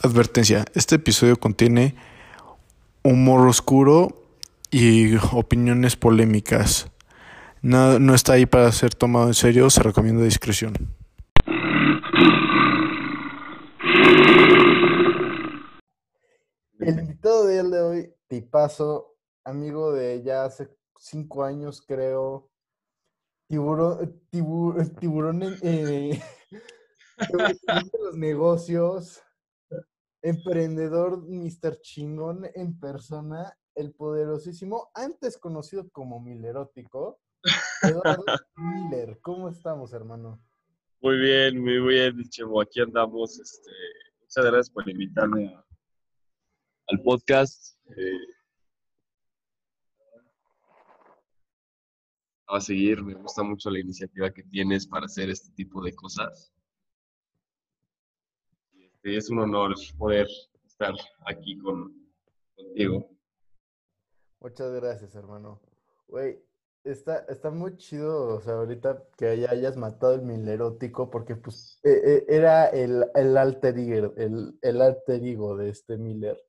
Advertencia, este episodio contiene humor oscuro y opiniones polémicas. No, no está ahí para ser tomado en serio, se recomienda discreción. El invitado de día de hoy, tipazo, amigo de ya hace cinco años, creo. Tiburón, tibur, tiburón en, eh, los negocios, emprendedor Mr. Chingón en persona, el poderosísimo, antes conocido como Milerótico, Eduardo Miller. ¿Cómo estamos, hermano? Muy bien, muy bien, Chemo. Aquí andamos. Este, muchas gracias por invitarme a- al podcast. Eh, a seguir, me gusta mucho la iniciativa que tienes para hacer este tipo de cosas. Es un honor poder estar aquí con, contigo. Muchas gracias, hermano. Güey, está, está muy chido, o sea, ahorita que ya hayas matado el milerótico, porque pues eh, eh, era el, el alter ego, el, el alter ego de este Miller.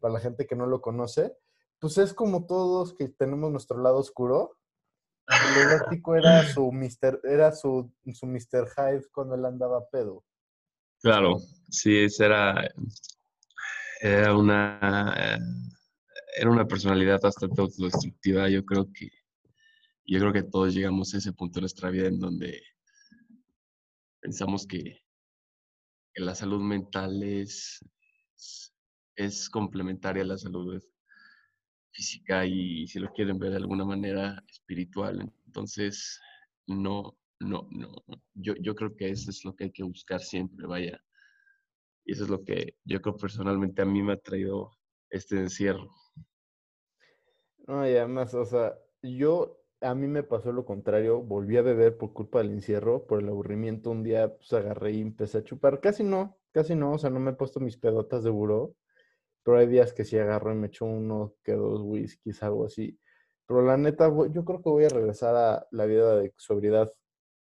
Para la gente que no lo conoce, pues es como todos que tenemos nuestro lado oscuro. El milerótico era su Mr. era su, su Mr. Hyde cuando él andaba pedo. Claro, sí, era, era una, eh, era una personalidad bastante autodestructiva. Yo creo que, yo creo que todos llegamos a ese punto en nuestra vida en donde pensamos que, la salud mental es, es complementaria a la salud física y si lo quieren ver de alguna manera espiritual. Entonces, no, no, no. Yo, yo creo que eso es lo que hay que buscar siempre, vaya. Y eso es lo que yo creo personalmente a mí me ha traído este encierro. No, y además, o sea, yo, a mí me pasó lo contrario, volví a beber por culpa del encierro, por el aburrimiento, un día pues agarré y empecé a chupar, casi no, casi no, o sea, no me he puesto mis pedotas de buró, pero hay días que sí agarro y me echo uno que dos whiskies, algo así, pero la neta, yo creo que voy a regresar a la vida de sobriedad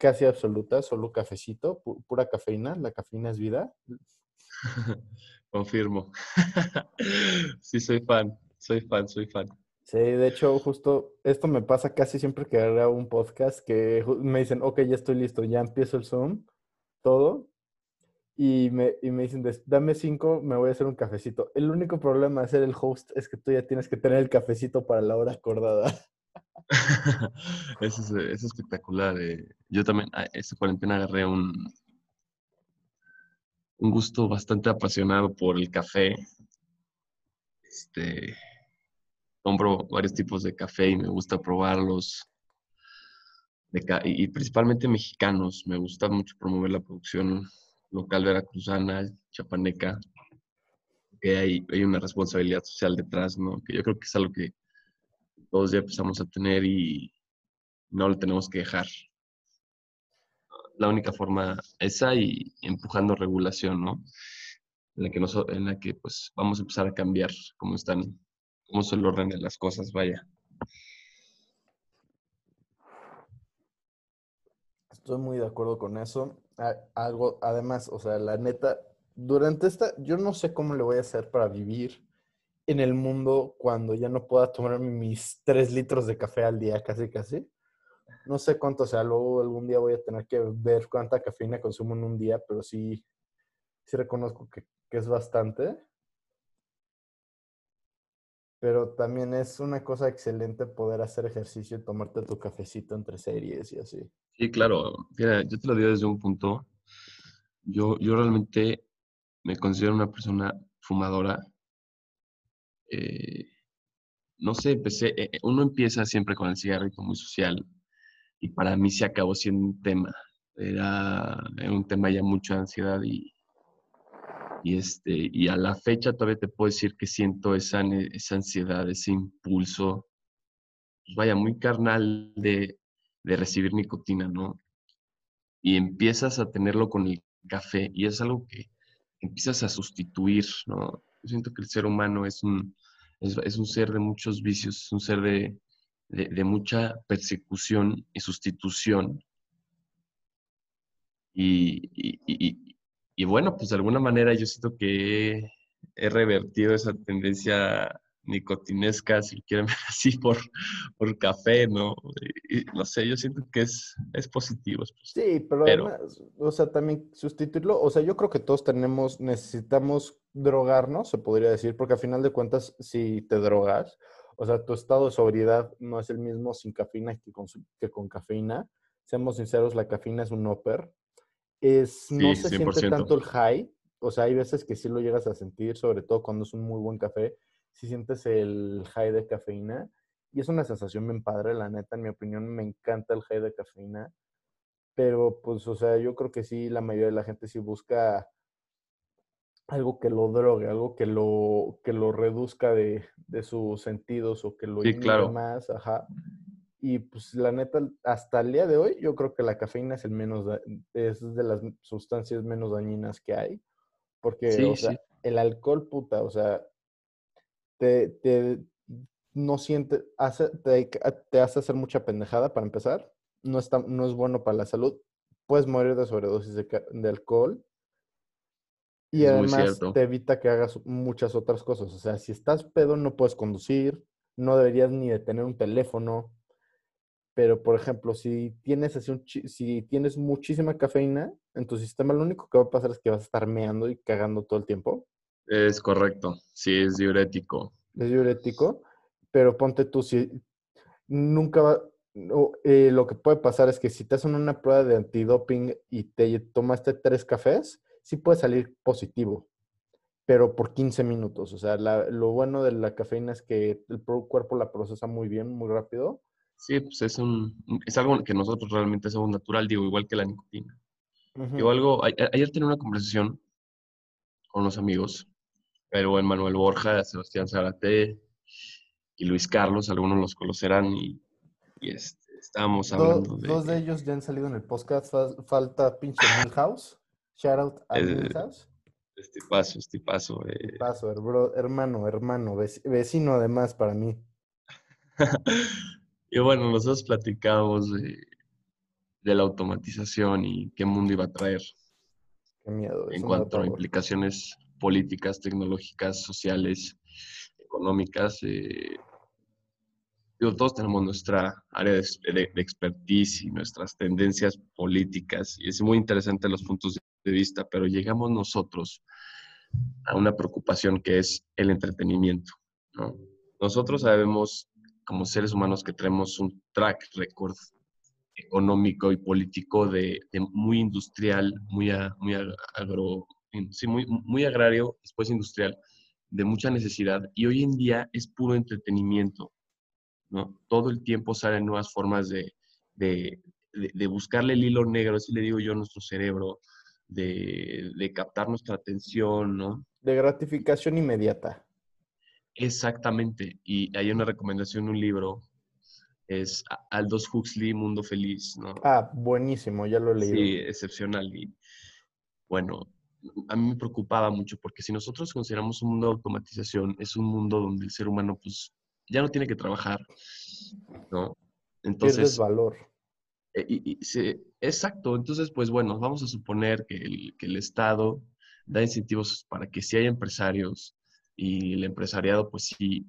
casi absoluta, solo cafecito, pu- pura cafeína, la cafeína es vida, Confirmo. sí, soy fan, soy fan, soy fan. Sí, de hecho, justo esto me pasa casi siempre que hago un podcast que me dicen, ok, ya estoy listo, ya empiezo el Zoom, todo, y me, y me dicen, "Des- dame cinco, me voy a hacer un cafecito. El único problema de ser el host es que tú ya tienes que tener el cafecito para la hora acordada. Eso es, es espectacular. eh. Yo también, esta cuarentena agarré un, un gusto bastante apasionado por el café. Este, compro varios tipos de café y me gusta probarlos. Y principalmente mexicanos. Me gusta mucho promover la producción local veracruzana, chapaneca. Que hay, hay una responsabilidad social detrás, ¿no? Que yo creo que es algo que todos ya empezamos a tener y no lo tenemos que dejar. La única forma esa y empujando regulación, ¿no? En la que, nos, en la que pues vamos a empezar a cambiar cómo están, cómo se el orden de las cosas, vaya. Estoy muy de acuerdo con eso. Algo, además, o sea, la neta, durante esta, yo no sé cómo le voy a hacer para vivir en el mundo cuando ya no pueda tomarme mis tres litros de café al día, casi, casi. No sé cuánto sea, luego algún día voy a tener que ver cuánta cafeína consumo en un día, pero sí, sí reconozco que, que es bastante. Pero también es una cosa excelente poder hacer ejercicio y tomarte tu cafecito entre series y así. Sí, claro. Mira, yo te lo digo desde un punto. Yo, yo realmente me considero una persona fumadora. Eh, no sé, empecé, eh, eh, uno empieza siempre con el cigarrito muy social y para mí se acabó siendo un tema. Era, un tema ya mucha ansiedad y, y, este, y a la fecha todavía te puedo decir que siento esa, esa ansiedad, ese impulso, pues vaya, muy carnal de, de recibir nicotina, ¿no? Y empiezas a tenerlo con el café y es algo que empiezas a sustituir, ¿no? Yo siento que el ser humano es un, es, es un ser de muchos vicios, es un ser de, de, de mucha persecución y sustitución. Y, y, y- y bueno, pues de alguna manera yo siento que he revertido esa tendencia nicotinesca, si quieren ver así, por, por café, ¿no? Y, no sé, yo siento que es, es positivo. Sí, pero, además, o sea, también sustituirlo, o sea, yo creo que todos tenemos, necesitamos drogarnos, se podría decir, porque a final de cuentas, si te drogas, o sea, tu estado de sobriedad no es el mismo sin cafeína que con, que con cafeína. Seamos sinceros, la cafeína es un upper. Es, no se siente tanto el high, o sea, hay veces que sí lo llegas a sentir, sobre todo cuando es un muy buen café, si sientes el high de cafeína. Y es una sensación bien padre, la neta, en mi opinión, me encanta el high de cafeína. Pero, pues, o sea, yo creo que sí, la mayoría de la gente sí busca algo que lo drogue, algo que lo, que lo reduzca de, sus sentidos o que lo sí, claro. más, ajá. Y pues la neta, hasta el día de hoy, yo creo que la cafeína es el menos, es de las sustancias menos dañinas que hay. Porque, o sea, el alcohol, puta, o sea, te, no siente, hace, te, hace hacer mucha pendejada para empezar. No, está, no es bueno para la salud. Puedes morir de sobredosis de, alcohol. Y además te evita que hagas muchas otras cosas. O sea, si estás pedo, no puedes conducir, no deberías ni de tener un teléfono. Pero, por ejemplo, si tienes, así un, si tienes muchísima cafeína en tu sistema, lo único que va a pasar es que vas a estar meando y cagando todo el tiempo. Es correcto, sí, es diurético. Es diurético, pero ponte tú, si nunca va, eh, lo que puede pasar es que si te hacen una prueba de antidoping y te tomaste tres cafés, sí puede salir positivo, pero por 15 minutos. O sea, lo bueno de la cafeína es que el cuerpo la procesa muy bien, muy rápido. Sí, pues es, un, es algo que nosotros realmente hacemos natural, digo, igual que la nicotina. Digo, algo, ayer tenía una conversación con unos amigos pero en Manuel Borja, Sebastián Zarate y Luis Carlos, algunos los conocerán y, este, estábamos hablando de... Dos de ellos ya han salido en el podcast, falta pinche Milhouse, shout out a Milhouse. Este paso, este paso. Eh. paso, hermano, hermano, vecino además para mí. y bueno, nosotros platicamos de, de, la automatización y qué mundo iba a traer. Qué miedo. En cuanto a implicaciones políticas, tecnológicas, sociales, económicas. Eh, todos tenemos nuestra área de, expertise y nuestras tendencias políticas, y es muy interesante los puntos de vista, pero llegamos nosotros a una preocupación que es el entretenimiento. Nosotros sabemos, como seres humanos, que tenemos un track record económico y político de, muy industrial, muy, muy agro, sí, muy, muy agrario, después industrial, de mucha necesidad, y hoy en día es puro entretenimiento, ¿no? Todo el tiempo salen nuevas formas de, de, de, buscarle el hilo negro, así le digo yo a nuestro cerebro, de, de captar nuestra atención, ¿no? De gratificación inmediata. Exactamente, y hay una recomendación, un libro, es Aldous Huxley, Mundo Feliz, ¿no? Ah, buenísimo, ya lo leí. Sí, excepcional. Y bueno, a mí me preocupaba mucho porque si nosotros consideramos un mundo de automatización, es un mundo donde el ser humano pues ya no tiene que trabajar, ¿no? Entonces... valor. Eh, exacto, entonces pues bueno, vamos a suponer que el, que el Estado da incentivos para que si hay empresarios y el empresariado pues sí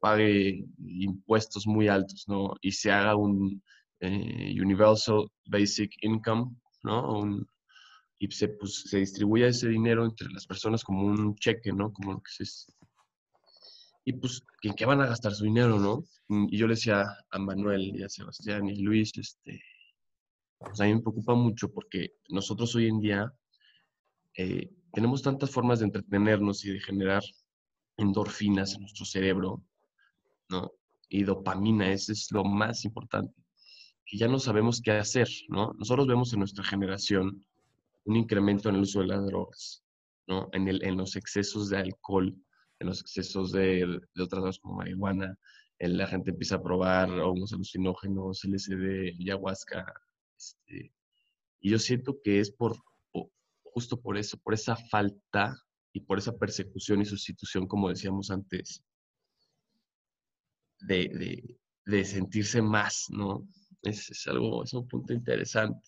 pague impuestos muy altos, ¿no? Y se haga un eh, Universal Basic Income, ¿no? Y se, pues, se distribuye ese dinero entre las personas como un cheque, ¿no? Como lo que se... Y pues, ¿en qué van a gastar su dinero, no? Y yo le decía a Manuel y a Sebastián y Luis, este, a mí me preocupa mucho porque nosotros hoy en día eh, tenemos tantas formas de entretenernos y de generar endorfinas en nuestro cerebro, ¿no? Y dopamina, eso es lo más importante, que ya no sabemos qué hacer, ¿no? Nosotros vemos en nuestra generación un incremento en el uso de las drogas, ¿no? En, el, en los excesos de alcohol, en los excesos de, de otras drogas como marihuana, la gente empieza a probar hongos alucinógenos, LSD, ayahuasca. Este, y yo siento que es por, justo por eso, por esa falta y por esa persecución y sustitución, como decíamos antes, de, de, sentirse más, ¿no? Es, algo, es un punto interesante.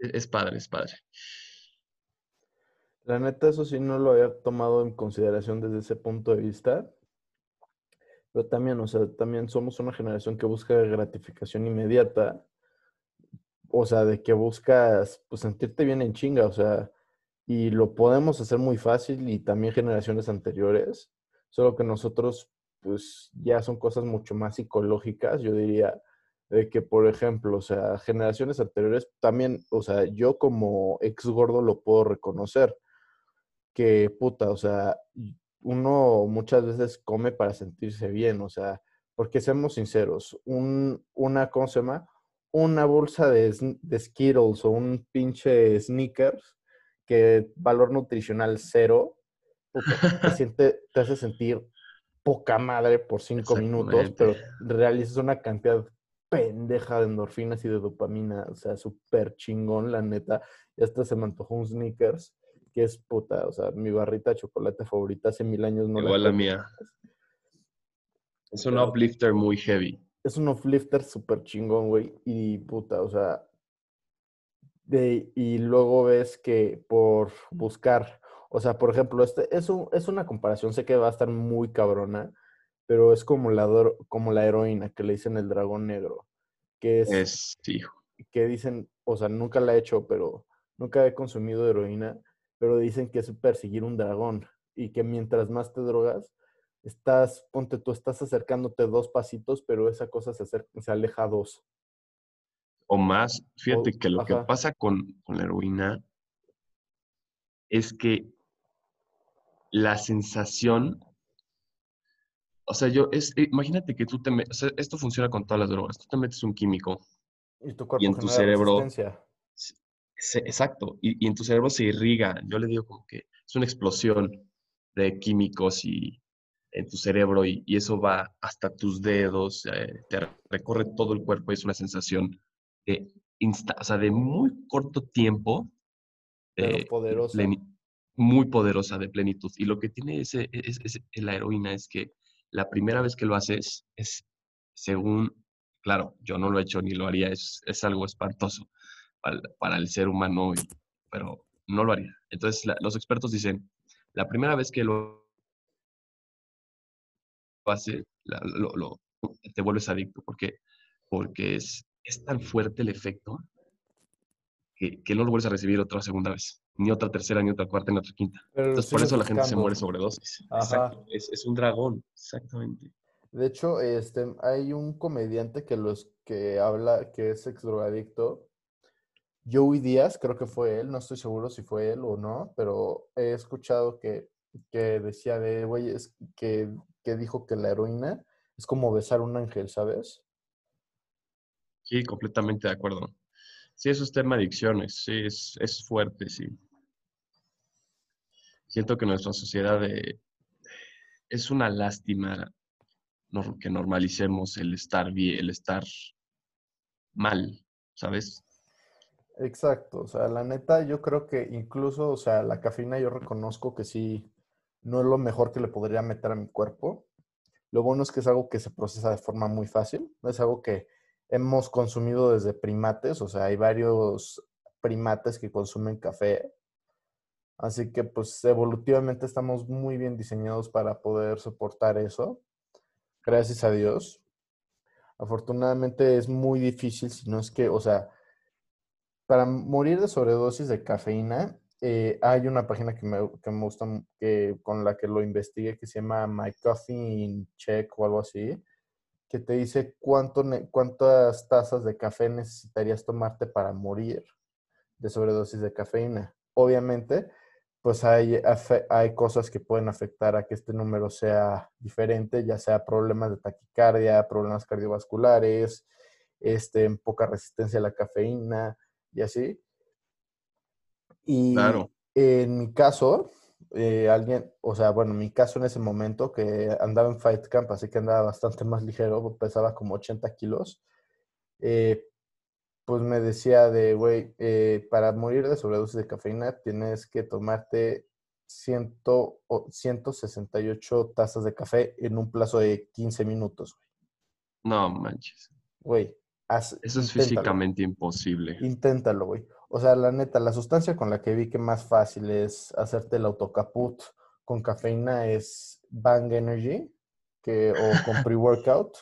es padre, es padre. La neta, eso sí no lo había tomado en consideración desde ese punto de vista. Pero también, o sea, también somos una generación que busca gratificación inmediata. O sea, de que buscas pues sentirte bien en chinga, o sea, y lo podemos hacer muy fácil y también generaciones anteriores, solo que nosotros pues ya son cosas mucho más psicológicas, yo diría, de que por ejemplo, o sea, generaciones anteriores también, o sea, yo como ex gordo lo puedo reconocer, que puta, o sea, uno muchas veces come para sentirse bien, o sea, porque seamos sinceros, un, una, ¿cómo se llama? Una bolsa de, de Skittles o un pinche Snickers que valor nutricional cero, te, siente, te hace sentir poca madre por cinco minutos, pero realizas una cantidad pendeja de endorfinas y de dopamina, o sea, súper chingón, la neta. Y hasta se me antojó un sneakers, que es puta, o sea, mi barrita de chocolate favorita hace mil años no Igual la, la mía. Es un uplifter muy heavy. Es un uplifter súper chingón, güey, y puta, o sea, y luego ves que por buscar, o sea, por ejemplo, este es, un, es una comparación, sé que va a estar muy cabrona, pero es como la, como la heroína que le dicen el dragón negro, que es, es hijo. que dicen, o sea, nunca la he hecho, pero nunca he consumido heroína, pero dicen que es perseguir un dragón y que mientras más te drogas, estás, ponte tú, estás acercándote dos pasitos, pero esa cosa se, acerca, se aleja dos o más. Fíjate que lo que pasa con, la heroína es que la sensación, o sea, yo, es, eh, imagínate que tú te metes, esto funciona con todas las drogas, tú te metes un químico y, tu cuerpo y en tu cerebro, exacto, y, en tu cerebro se irriga, yo le digo como que es una explosión de químicos y en tu cerebro y, eso va hasta tus dedos, eh, te recorre todo el cuerpo y es una sensación de, o sea, de muy corto tiempo. Eh, poderosa. Muy poderosa de plenitud. Y lo que tiene ese, es, la heroína es que la primera vez que lo haces es según, claro, yo no lo he hecho ni lo haría, es, es algo espantoso para, para, el ser humano, pero no lo haría. Entonces, los expertos dicen, la primera vez que lo hace, lo, lo, te vuelves adicto, porque, porque es, es tan fuerte el efecto que, no lo vuelves a recibir otra segunda vez, ni otra tercera, ni otra cuarta, ni otra quinta. Entonces, por eso la gente se muere sobredosis. Exacto. Es, es, un dragón, exactamente. De hecho, este, hay un comediante que los que habla que es ex drogadicto. Joey Díaz, creo que fue él, no estoy seguro si fue él o no, pero he escuchado que, que decía de, güey, es que, dijo que la heroína es como besar un ángel, ¿sabes? Sí, completamente de acuerdo. Sí, eso es tema de adicciones, sí, es, fuerte, sí. Siento que nuestra sociedad eh, es una lástima que normalicemos el estar bien, el estar mal, ¿sabes? Exacto, o sea, la neta, yo creo que incluso, o sea, la cafeína yo reconozco que sí, no es lo mejor que le podría meter a mi cuerpo. Lo bueno es que es algo que se procesa de forma muy fácil, es algo que hemos consumido desde primates, o sea, hay varios primates que consumen café. Así que pues evolutivamente estamos muy bien diseñados para poder soportar eso. Gracias a Dios. Afortunadamente es muy difícil, si no es que, o sea, para morir de sobredosis de cafeína, eh, hay una página que me, que me gusta, que, con la que lo investigué, que se llama My Coffee Check o algo así que te dice cuánto, cuántas tazas de café necesitarías tomarte para morir de sobredosis de cafeína. Obviamente, pues hay, hay cosas que pueden afectar a que este número sea diferente, ya sea problemas de taquicardia, problemas cardiovasculares, este, poca resistencia a la cafeína y así. Y claro. en mi caso, eh, alguien, o sea, bueno, mi caso en ese momento que andaba en Fight Camp, así que andaba bastante más ligero, pesaba como 80 kilos, eh, pues me decía de, güey, eh, para morir de sobredosis de cafeína tienes que tomarte 100, o 168 tazas de café en un plazo de 15 minutos, No manches. Güey, Haz- Eso es inténtalo. físicamente imposible. Inténtalo, güey. O sea, la neta, la sustancia con la que vi que más fácil es hacerte el autocaput con cafeína es Bang Energy que, o con pre-workout,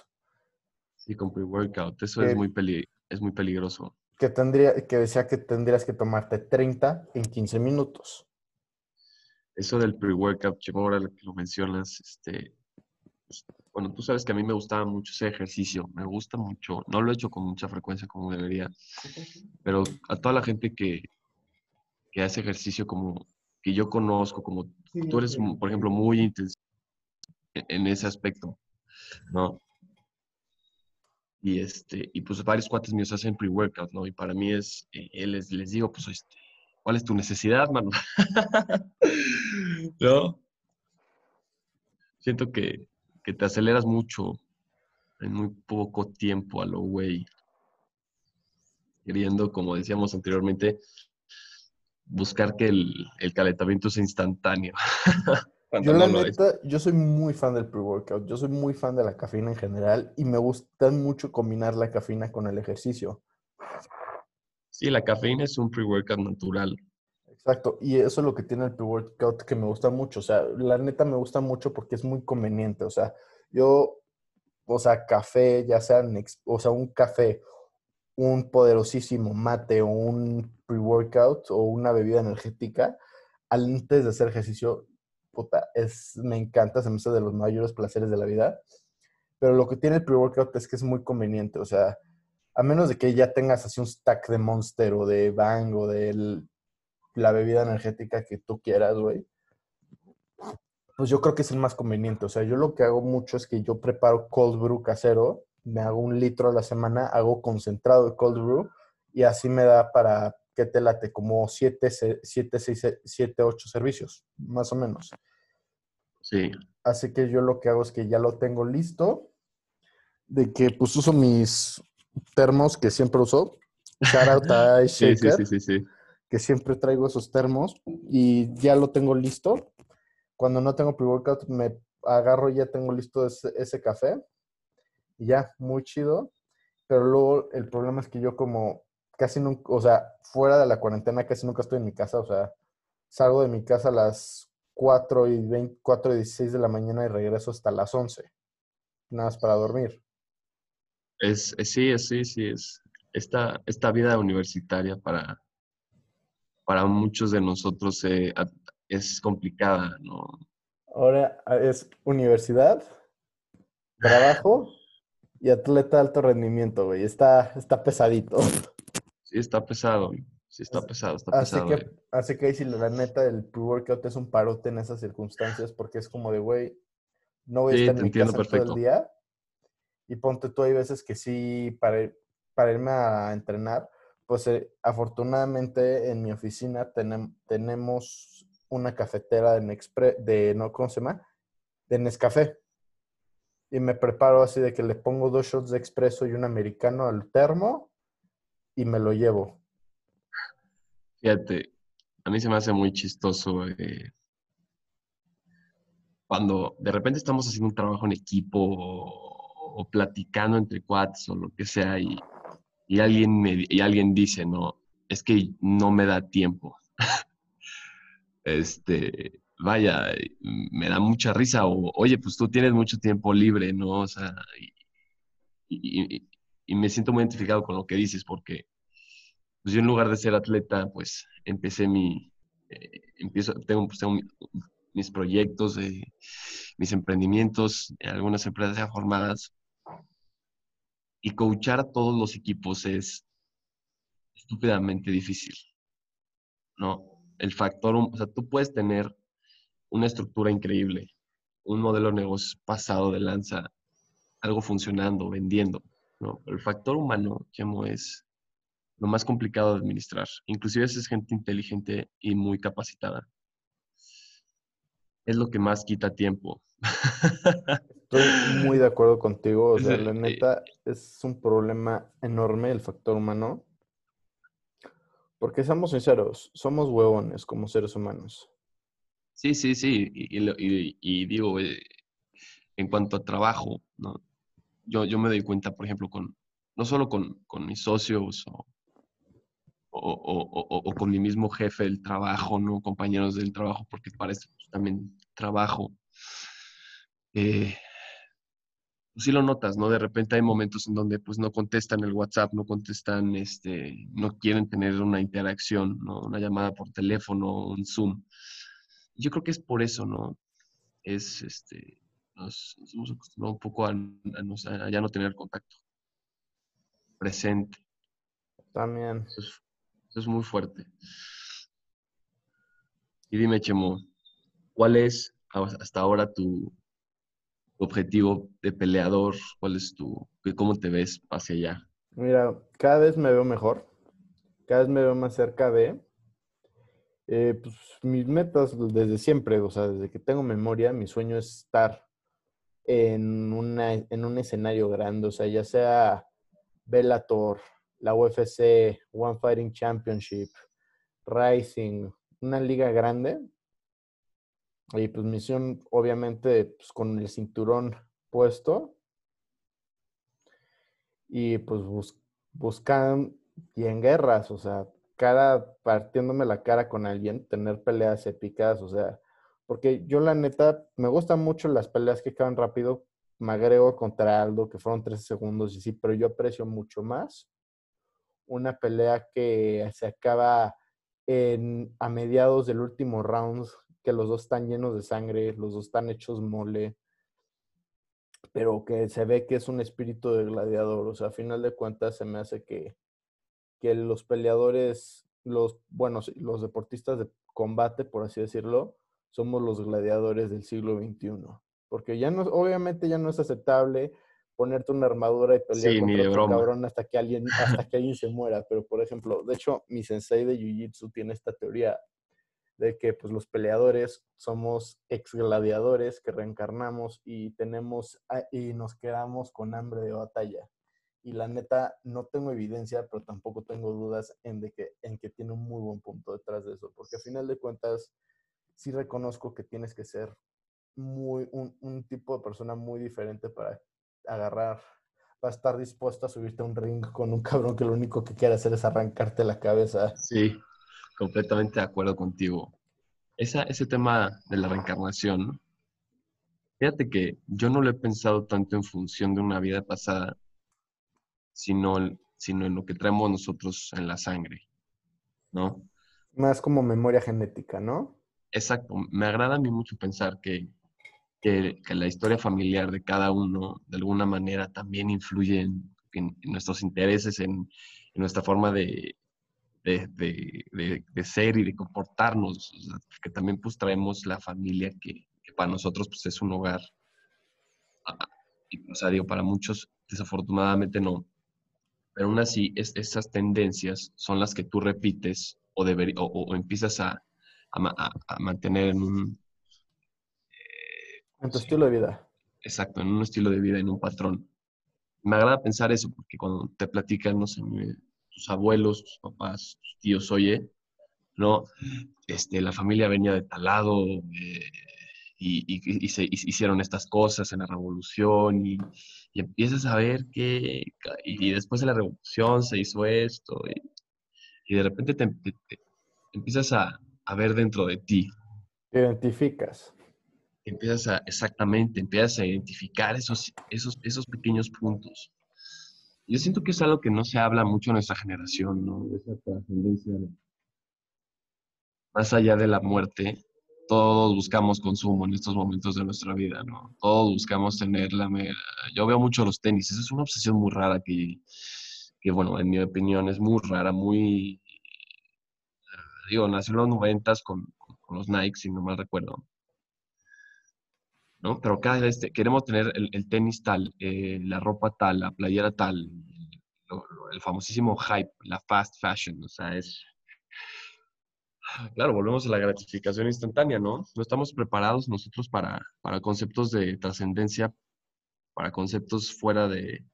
Sí, con pre-workout. Eso Que- es muy, peli- es muy peligroso. que, tendría, que decía que tendrías que tomarte 30 en 15 minutos. Eso del pre-workout, ahora que lo mencionas, este, pues, bueno, tú sabes que a mí me gustaba mucho ese ejercicio, me gusta mucho, no lo he hecho con mucha frecuencia como debería, pero a toda la gente que, que hace ejercicio como que yo conozco, como tú eres, por ejemplo, muy intenso en, ese aspecto, ¿no? Y este, y pues varios cuates míos hacen pre-workout, ¿no? Y para mí es, eh, les, les digo, pues, este, ¿cuál es tu necesidad, mano? ¿No? Siento que, que te aceleras mucho en muy poco tiempo a lo güey. Queriendo, como decíamos anteriormente, buscar que el, el calentamiento sea instantáneo. Yo la es. yo soy muy fan del pre-workout, yo soy muy fan de la cafeína en general y me gusta mucho combinar la cafeína con el ejercicio. Sí, la cafeína es un pre-workout natural. Exacto, y eso es lo que tiene el pre-workout que me gusta mucho, o sea, la neta me gusta mucho porque es muy conveniente, o sea, yo, o sea, café, ya sea, o sea, un café, un poderosísimo mate o un pre-workout o una bebida energética, antes de hacer ejercicio, puta, es, me encanta, se me hace de los mayores placeres de la vida, pero lo que tiene el pre-workout es que es muy conveniente, o sea, a menos de que ya tengas así un stack de Monster o de Bang o de la bebida energética que tú quieras, güey. Pues yo creo que es el más conveniente. O sea, yo lo que hago mucho es que yo preparo cold brew casero, me hago un litro a la semana, hago concentrado de cold brew y así me da para, ¿qué te late? Como 7, 7, 6, 7, 8 servicios, más o menos. Sí. Así que yo lo que hago es que ya lo tengo listo, de que pues uso mis termos que siempre uso. Shout out a Sí, sí, sí, sí, sí. Que siempre traigo esos termos y ya lo tengo listo. Cuando no tengo pre-workout me agarro y ya tengo listo ese, ese café y ya, muy chido. Pero luego el problema es que yo como casi nunca, o sea, fuera de la cuarentena casi nunca estoy en mi casa, o sea, salgo de mi casa a las 4 y 20, 4 y 16 de la mañana y regreso hasta las 11, nada más para dormir. Es, sí, sí, sí, es. Esta, esta vida universitaria para, para muchos de nosotros eh, es complicada, ¿no? Ahora ah, es universidad, trabajo y atleta de alto rendimiento, güey. Está, está pesadito. Sí, está pesado, sí, está Así- pesado, está Así pesado. que, eh. así que la neta, el pre-workout es un parote en esas circunstancias porque es como de, güey, no voy a Sí, estar en mi casa todo el día. Y ponte tú, hay veces que sí, para, para irme a entrenar, pues eh, afortunadamente en mi oficina tenem- tenemos una cafetera de, Nexpre- de, no, ¿cómo se llama? De Nescafé. Y me preparo así de que le pongo dos shots de expreso y un americano al termo y me lo llevo. Fíjate, a mí se me hace muy chistoso eh, cuando de repente estamos haciendo un trabajo en equipo o, o platicando entre cuates o lo que sea y, y alguien me, y alguien dice, no, es que no me da tiempo. este, vaya, me da mucha risa o, oye, pues tú tienes mucho tiempo libre, ¿no? O sea, y, y- me siento muy identificado con lo que dices porque pues yo en lugar de ser atleta, pues empecé mi, eh, empiezo, tengo, pues, tengo mi- mis proyectos, eh, mis emprendimientos, en algunas empresas ya formadas. Y coachar a todos los equipos es estúpidamente difícil, ¿no? El factor, o tú puedes tener una estructura increíble, un modelo de negocio pasado de lanza, algo funcionando, vendiendo, ¿no? Pero el factor humano, Chemo, es lo más complicado de administrar. Inclusive si es gente inteligente y muy capacitada. Es lo que más quita tiempo. Estoy muy de acuerdo contigo. O sea, la neta es un problema enorme el factor humano. Porque seamos sinceros, somos huevones como seres humanos. Sí, sí, sí. Y, digo, eh, en cuanto a trabajo, ¿no? Yo, yo me doy cuenta, por ejemplo, con, no solo con, mis socios o, con mi mismo jefe del trabajo, ¿no? Compañeros del trabajo, porque parece pues, también trabajo. Eh, pues sí lo notas, ¿no? De repente hay momentos en donde pues no contestan el WhatsApp, no contestan, este, no quieren tener una interacción, ¿no? Una llamada por teléfono, un Zoom. Yo creo que es por eso, ¿no? Es, este, nos, hemos acostumbrado un poco a, ya no tener contacto presente. También. Eso es, muy fuerte. Y dime, Chemo, ¿cuál es hasta ahora tu, objetivo de peleador? ¿Cuál es tu, cómo te ves hacia allá? Mira, cada vez me veo mejor, cada vez me veo más cerca de eh, pues, mis metas desde siempre, o sea, desde que tengo memoria, mi sueño es estar en, una, en un escenario grande, o sea, ya sea Bellator, la UFC, One Fighting Championship, Rising, una liga grande, y pues misión, obviamente, pues con el cinturón puesto. Y pues buscan y en guerras, o sea, cara partiéndome la cara con alguien, tener peleas épicas, o sea, porque yo la neta me gustan mucho las peleas que acaban rápido. Me agrego contra Aldo, que fueron 13 segundos y sí, pero yo aprecio mucho más una pelea que se acaba a mediados del último round que los dos están llenos de sangre, los dos están hechos mole, pero que se ve que es un espíritu de gladiador. O sea, a final de cuentas se me hace que, que los peleadores, los, bueno, los deportistas de combate, por así decirlo, somos los gladiadores del siglo XXI. Porque ya no, obviamente ya no es aceptable ponerte una armadura y pelear contra otro cabrón hasta que alguien, hasta que alguien se muera. Pero, por ejemplo, de hecho, mi sensei de Jiu-Jitsu tiene esta teoría de que pues los peleadores somos ex gladiadores que reencarnamos y tenemos y nos quedamos con hambre de batalla. Y la neta no tengo evidencia, pero tampoco tengo dudas en de que en que tiene un muy buen punto detrás de eso, porque al final de cuentas sí reconozco que tienes que ser muy un, un tipo de persona muy diferente para agarrar va a estar dispuesto a subirte a un ring con un cabrón que lo único que quiere hacer es arrancarte la cabeza. Sí, completamente de acuerdo contigo. Esa, ese tema de la reencarnación, fíjate que yo no lo he pensado tanto en función de una vida pasada, sino, sino en lo que traemos nosotros en la sangre, ¿no? Más como memoria genética, ¿no? Exacto. Me agrada a mí mucho pensar que, que, la historia familiar de cada uno, de alguna manera, también influye en, nuestros intereses, en nuestra forma de, de, ser y de comportarnos, que también pues traemos la familia que, para nosotros pues es un hogar. Y, o sea, digo, para muchos desafortunadamente no. Pero aún así, esas tendencias son las que tú repites o, deber, o, empiezas a, a, mantener en un... Eh, en tu estilo de vida. Exacto, en un estilo de vida, en un patrón. Me agrada pensar eso, porque cuando te platican, no sé, tus abuelos, tus papás, tus tíos, oye, ¿no? Este, la familia venía de tal lado eh, y, se hicieron estas cosas en la revolución y, empiezas a ver que, y, después de la revolución se hizo esto y, de repente te, empiezas a, ver dentro de ti. Te identificas. Empiezas a, exactamente, empiezas a identificar esos, esos, esos pequeños puntos. Yo siento que es algo que no se habla mucho en nuestra generación, ¿no? Esa trascendencia. Más allá de la muerte, todos buscamos consumo en estos momentos de nuestra vida, ¿no? Todos buscamos tener la... Yo veo mucho los tenis, esa es una obsesión muy rara que, que, bueno, en mi opinión es muy rara, muy... Digo, nació en los noventas con, con los Nike, si no mal recuerdo. ¿No? Pero cada vez queremos tener el, tenis tal, eh, la ropa tal, la playera tal, el famosísimo hype, la fast fashion, o sea, es... Claro, volvemos a la gratificación instantánea, ¿no? No estamos preparados nosotros para, para conceptos de trascendencia, para conceptos fuera de...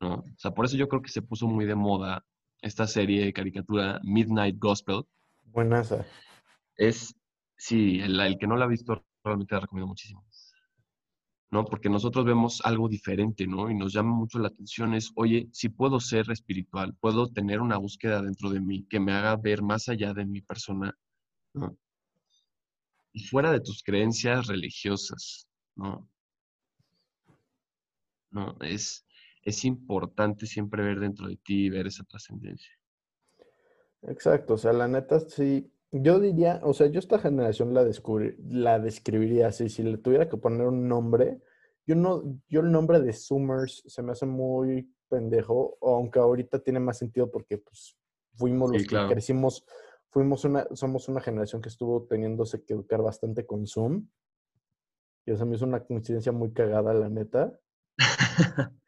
¿no? O sea, por eso yo creo que se puso muy de moda esta serie de caricatura Midnight Gospel. Buenas. Es, sí, el, el que no la ha visto realmente la recomiendo muchísimo. ¿no? Porque nosotros vemos algo diferente, ¿no? Y nos llama mucho la atención es, oye, si puedo ser espiritual, puedo tener una búsqueda dentro de mí que me haga ver más allá de mi persona, ¿no? Y fuera de tus creencias religiosas, ¿no? No, es, es importante siempre ver dentro de ti y ver esa trascendencia. Exacto, o sea, la neta sí, yo diría, o sea, yo esta generación la, la describiría así, si le tuviera que poner un nombre, yo no, yo el nombre de Summers se me hace muy pendejo, aunque ahorita tiene más sentido porque pues fuimos los que crecimos, fuimos una, somos una generación que estuvo teniéndose que educar bastante con Zoom. Y eso me hizo una coincidencia muy cagada, la neta.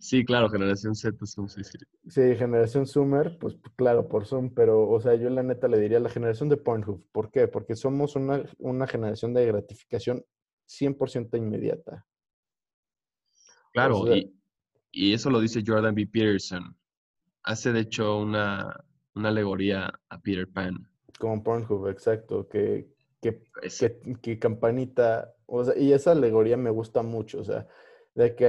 Sí, claro, generación Z, Zoom, sí, sí. Sí, generación Zoomer, pues claro, por Zoom, pero, o sea, yo la neta le diría la generación de Pornhub. ¿Por qué? Porque somos una, una generación de gratificación 100% inmediata. Claro, y, y, eso lo dice Jordan B. Peterson. Hace, de hecho, una, una alegoría a Peter Pan. Como Pornhub, exacto, que, que, que, que campanita, o sea, y esa alegoría me gusta mucho, o sea, de que,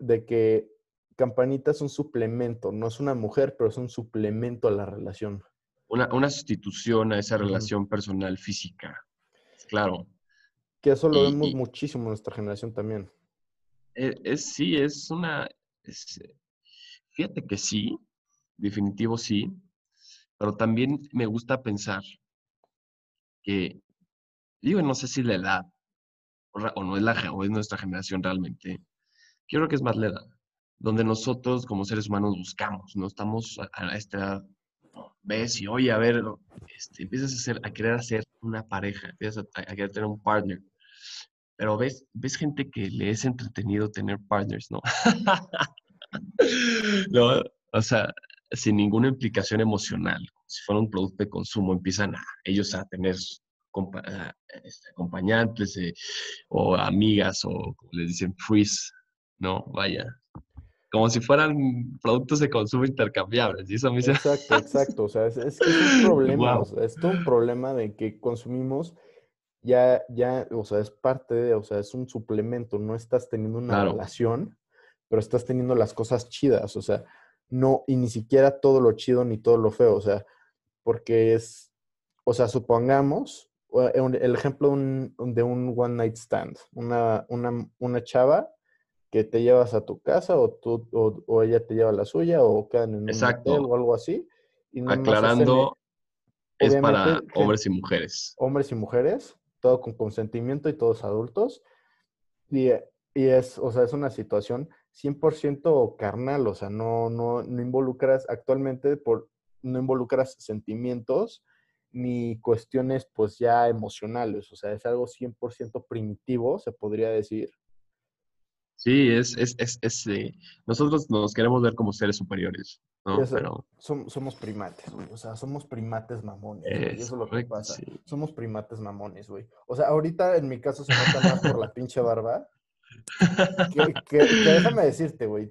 de que Campanita es un suplemento, no es una mujer, pero es un suplemento a la relación. Una, una sustitución a esa relación personal física. Claro. Que eso lo vemos muchísimo en nuestra generación también. E, es, sí, es una. fíjate que sí, definitivo sí, pero también me gusta pensar que, digo, no sé si la edad o, no es, la, o es nuestra generación realmente, yo creo que es más la edad, donde nosotros como seres humanos buscamos, no estamos a, esta edad, ves y oye, a ver, este, empiezas a, hacer, a querer hacer una pareja, empiezas a, querer tener un partner, pero ves, ves gente que le es entretenido tener partners, ¿no? no, o sea, sin ninguna implicación emocional, si fuera un producto de consumo, empiezan ellos a tener este, acompañantes eh, o amigas o como les dicen, freeze, ¿no? Vaya. Como si fueran productos de consumo intercambiables. Y eso me Exacto, exacto. O sea, es, es, un problema. es todo un problema de que consumimos ya, ya, o sea, es parte de, o sea, es un suplemento. No estás teniendo una relación, pero estás teniendo las cosas chidas. O sea, no, y ni siquiera todo lo chido ni todo lo feo. O sea, porque es, o sea, supongamos, el ejemplo de un, de un one night stand, una, una, una chava que te llevas a tu casa o, tú, o, ella te lleva a la suya o quedan en un hotel o algo así. Y Aclarando, es para hombres y mujeres. Hombres y mujeres, todo con consentimiento y todos adultos. Y, y es, o sea, es una situación 100% carnal, o sea, no, no, no involucras actualmente, por, no involucras sentimientos ni cuestiones pues ya emocionales, o sea, es algo 100% primitivo, se podría decir, Sí, es, es, es, es eh, nosotros nos queremos ver como seres superiores, ¿no? Pero... Somos, primates, güey. O sea, somos primates mamones. Eso es lo que pasa. Somos primates mamones, güey. O sea, ahorita en mi caso se nota más por la pinche barba. que déjame decirte, güey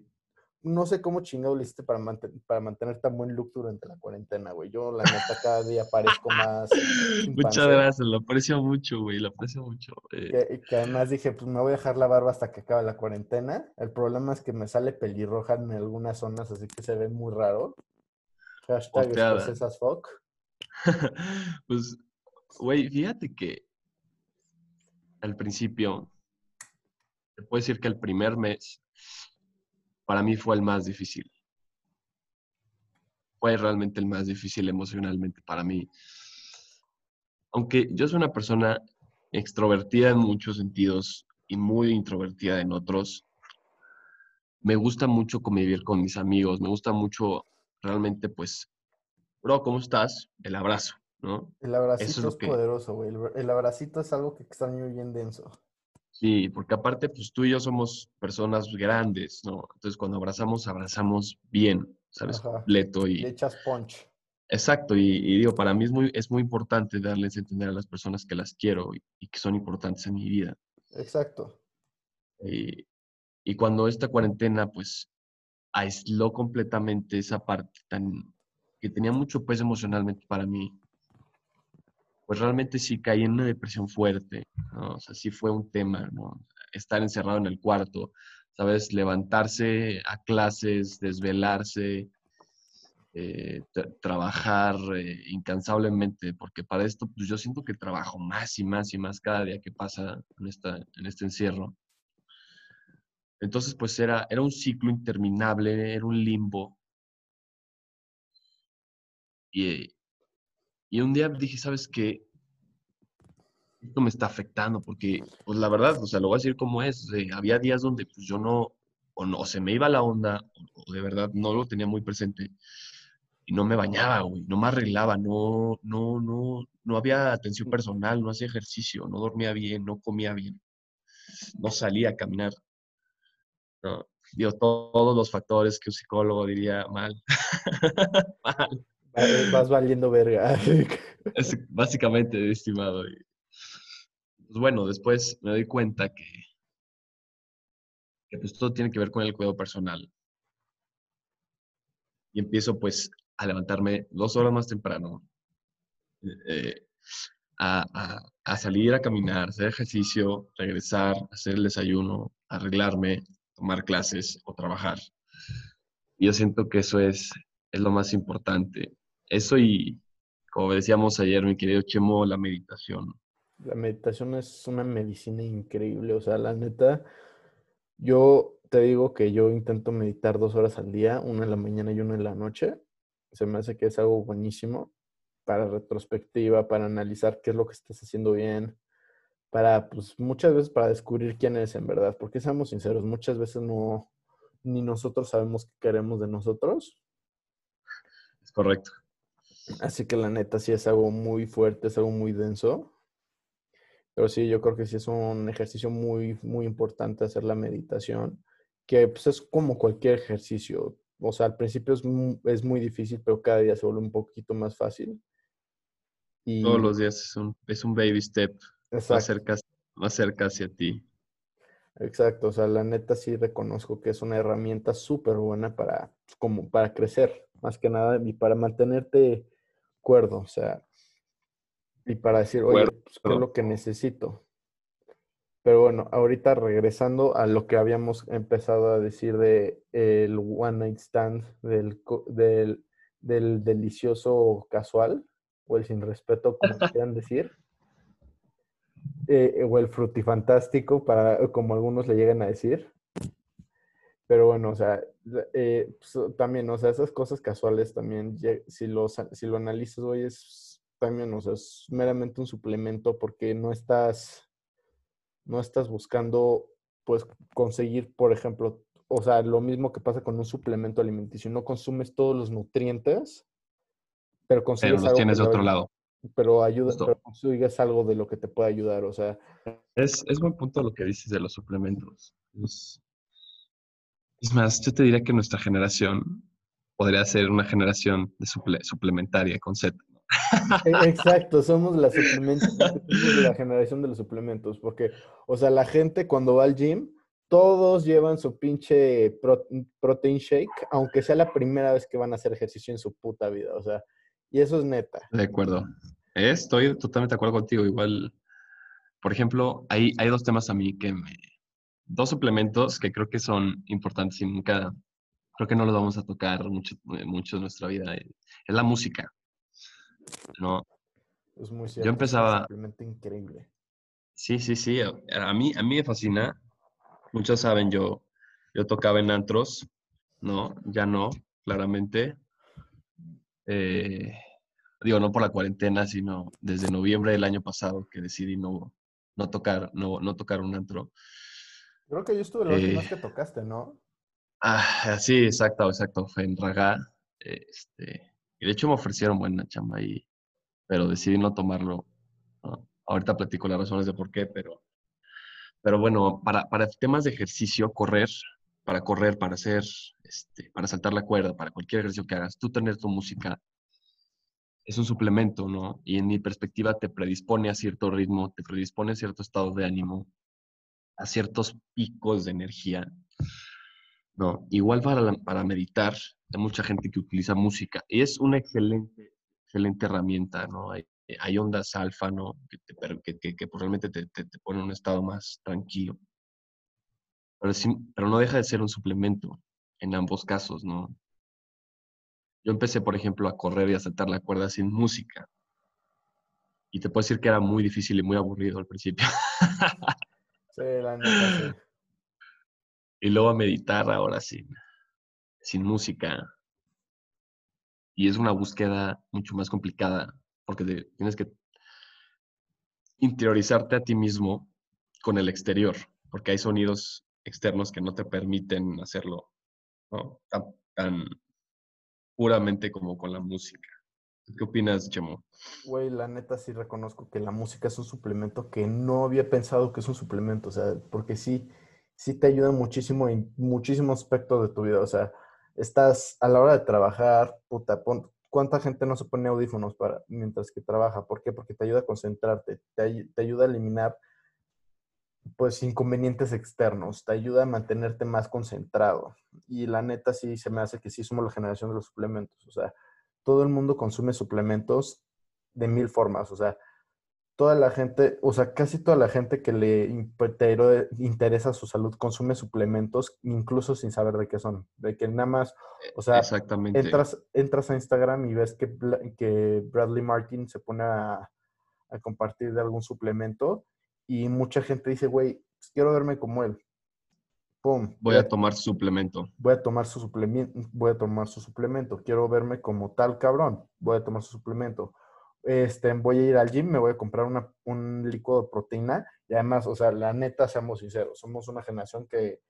no sé cómo chingado le hiciste para, para mantener tan buen look durante la cuarentena, güey. Yo, la neta, cada día parezco más. Muchas gracias, lo aprecio mucho, güey, lo aprecio mucho. Que, que, además dije, pues me voy a dejar la barba hasta que acabe la cuarentena. El problema es que me sale pelirroja en algunas zonas, así que se ve muy raro. Hashtag esas fuck. pues, güey, fíjate que al principio, te puedo decir que el primer mes para mí fue el más difícil. Fue realmente el más difícil emocionalmente para mí. Aunque yo soy una persona extrovertida en muchos sentidos y muy introvertida en otros, me gusta mucho convivir con mis amigos, me gusta mucho realmente, pues, bro, ¿cómo estás? El abrazo, ¿no? El abracito es, poderoso, güey. El abracito es algo que extraño bien denso. Sí, porque aparte, pues tú y yo somos personas grandes, ¿no? Entonces, cuando abrazamos, abrazamos bien, ¿sabes? Completo y... Le echas punch. Exacto, y, digo, para mí es muy, es muy importante darles a entender a las personas que las quiero y, que son importantes en mi vida. Exacto. Y, y cuando esta cuarentena, pues, aisló completamente esa parte tan que tenía mucho peso emocionalmente para mí, pues realmente sí caí en una depresión fuerte. O sea, sí fue un tema, estar encerrado en el cuarto, ¿sabes? Levantarse a clases, desvelarse, eh, trabajar eh, incansablemente, porque para esto pues yo siento que trabajo más y más y más cada día que pasa en, esta, en este encierro. Entonces, pues era, era un ciclo interminable, era un limbo. Y, y un día dije, ¿sabes qué? Esto me está afectando porque, pues la verdad, o sea, lo voy a decir como es. había días donde pues yo no, o no, se me iba la onda, o, de verdad no lo tenía muy presente y no me bañaba, güey, no me arreglaba, no, no, no, no había atención personal, no hacía ejercicio, no dormía bien, no comía bien, no salía a caminar. No, digo, todos los factores que un psicólogo diría mal. mal. Vas valiendo verga. es básicamente, estimado. Pues bueno, después me doy cuenta que, que pues todo tiene que ver con el cuidado personal. Y empiezo pues a levantarme dos horas más temprano, eh, a, salir a caminar, hacer ejercicio, regresar, hacer el desayuno, arreglarme, tomar clases o trabajar. Yo siento que eso es, es lo más importante. Eso y, como decíamos ayer, mi querido Chemo, la meditación. La meditación es una medicina increíble. O sea, la neta, yo te digo que yo intento meditar dos horas al día, una en la mañana y una en la noche se me hace que es algo buenísimo para retrospectiva, para analizar qué es lo que estás haciendo bien, para, pues muchas veces para descubrir quién eres en verdad, porque seamos sinceros, muchas veces no, ni nosotros sabemos qué queremos de nosotros. Es correcto. Así que la neta sí es algo muy fuerte, es algo muy denso. Pero sí, yo creo que sí es un ejercicio muy, muy importante hacer la meditación, que pues es como cualquier ejercicio o sea, al principio es muy, es muy difícil, pero cada día se vuelve un poquito más fácil. Y... Todos los días es un, es un baby step más cerca, más cerca hacia ti. Exacto, o sea, la neta sí reconozco que es una herramienta súper buena para, como para crecer, más que nada, y para mantenerte cuerdo, o sea, y para decir, oye, pues, ¿qué es lo que necesito? Pero bueno, ahorita regresando a lo que habíamos empezado a decir de el one night stand, del, del, del delicioso casual, o el sin respeto, como quieran decir, eh, o el frutifantástico, para, como algunos le llegan a decir. Pero bueno, o sea, eh, pues, también, o sea, esas cosas casuales también, si lo, si lo analizas hoy, es también, o sea, es meramente un suplemento porque no estás no estás buscando, pues, conseguir, por ejemplo, o sea, lo mismo que pasa con un suplemento alimenticio, no consumes todos los nutrientes, pero consigues pero los tienes de otro lado. Pero ayuda, pero consigues algo de lo que te puede ayudar, o sea. Es, es buen punto lo que dices de los suplementos. Es, es más, yo te diría que nuestra generación podría ser una generación de suplementaria con Z. E, exacto, somos la, la generación de los suplementos, porque, o sea, la gente cuando va al gym, todos llevan su pinche protein shake, aunque sea la primera vez que van a hacer ejercicio en su puta vida, o sea, y eso es neta. De acuerdo. Estoy totalmente de acuerdo contigo. Igual, por ejemplo, hay, hay dos temas a mí que me... Dos suplementos que creo que son importantes y nunca, creo que no los vamos a tocar mucho, mucho en nuestra vida. Es la música. No. Es muy cierto. Yo empezaba. increíble. Sí, sí, sí. A mí, a mí me fascina. Muchos saben, yo, yo tocaba en antros, ¿no? Ya no, claramente. Eh, digo, no por la cuarentena, sino desde noviembre del año pasado que decidí no, no tocar, no, no tocar un antro. Creo que yo estuve la última vez que tocaste, ¿no? Ah, sí, exacto, exacto. Fue en Raga. Este, y de hecho me ofrecieron buena chamba ahí, pero decidí no tomarlo. Ahorita platico las razones de por qué, pero, pero bueno, para, para temas de ejercicio, correr, para correr, para hacer, este, para saltar la cuerda, para cualquier ejercicio que hagas, tú tener tu música es un suplemento, ¿no? Y en mi perspectiva te predispone a cierto ritmo, te predispone a cierto estado de ánimo, a ciertos picos de energía. No, igual para, para meditar, hay mucha gente que utiliza música es una excelente, excelente herramienta, ¿no? Hay, ondas alfa, ¿no? Que, te, que, que, que pues, realmente te, te, te ponen en un estado más tranquilo. Pero, sí, pero no deja de ser un suplemento en ambos casos, ¿no? Yo empecé, por ejemplo, a correr y a saltar la cuerda sin música. Y te puedo decir que era muy difícil y muy aburrido al principio. Y luego a meditar ahora sin, sin música. Y es una búsqueda mucho más complicada porque tienes que interiorizarte a ti mismo con el exterior, porque hay sonidos externos que no te permiten hacerlo tan puramente como con la música. ¿Qué opinas, Chemo? Güey, la neta sí reconozco que la música es un suplemento que no había pensado que es un suplemento, o sea, porque sí, sí te ayuda muchísimo en muchísimos aspectos de tu vida, o sea, estás a la hora de trabajar, puta, pon- ¿cuánta gente no se pone audífonos para, mientras que trabaja? ¿Por qué? Porque te ayuda a concentrarte, te, te ayuda a eliminar, pues, inconvenientes externos, te ayuda a mantenerte más concentrado, y la neta sí se me hace que sí somos la generación de los suplementos, o sea, todo el mundo consume suplementos de mil formas, o sea, toda la gente, o sea, casi toda la gente que le interesa su salud consume suplementos, incluso sin saber de qué son, de que nada más, o sea, Exactamente. entras, entras a Instagram y ves que, que Bradley Martin se pone a, a compartir de algún suplemento y mucha gente dice, güey, pues quiero verme como él. Pum, Voy a tomar suplemento. voy a tomar su suplemento, voy a tomar su suplemento, quiero verme como tal cabrón, voy a tomar su suplemento. Este, voy a ir al gym, me voy a comprar una, un licuado de proteína y además, o sea, la neta, seamos sinceros, somos una generación que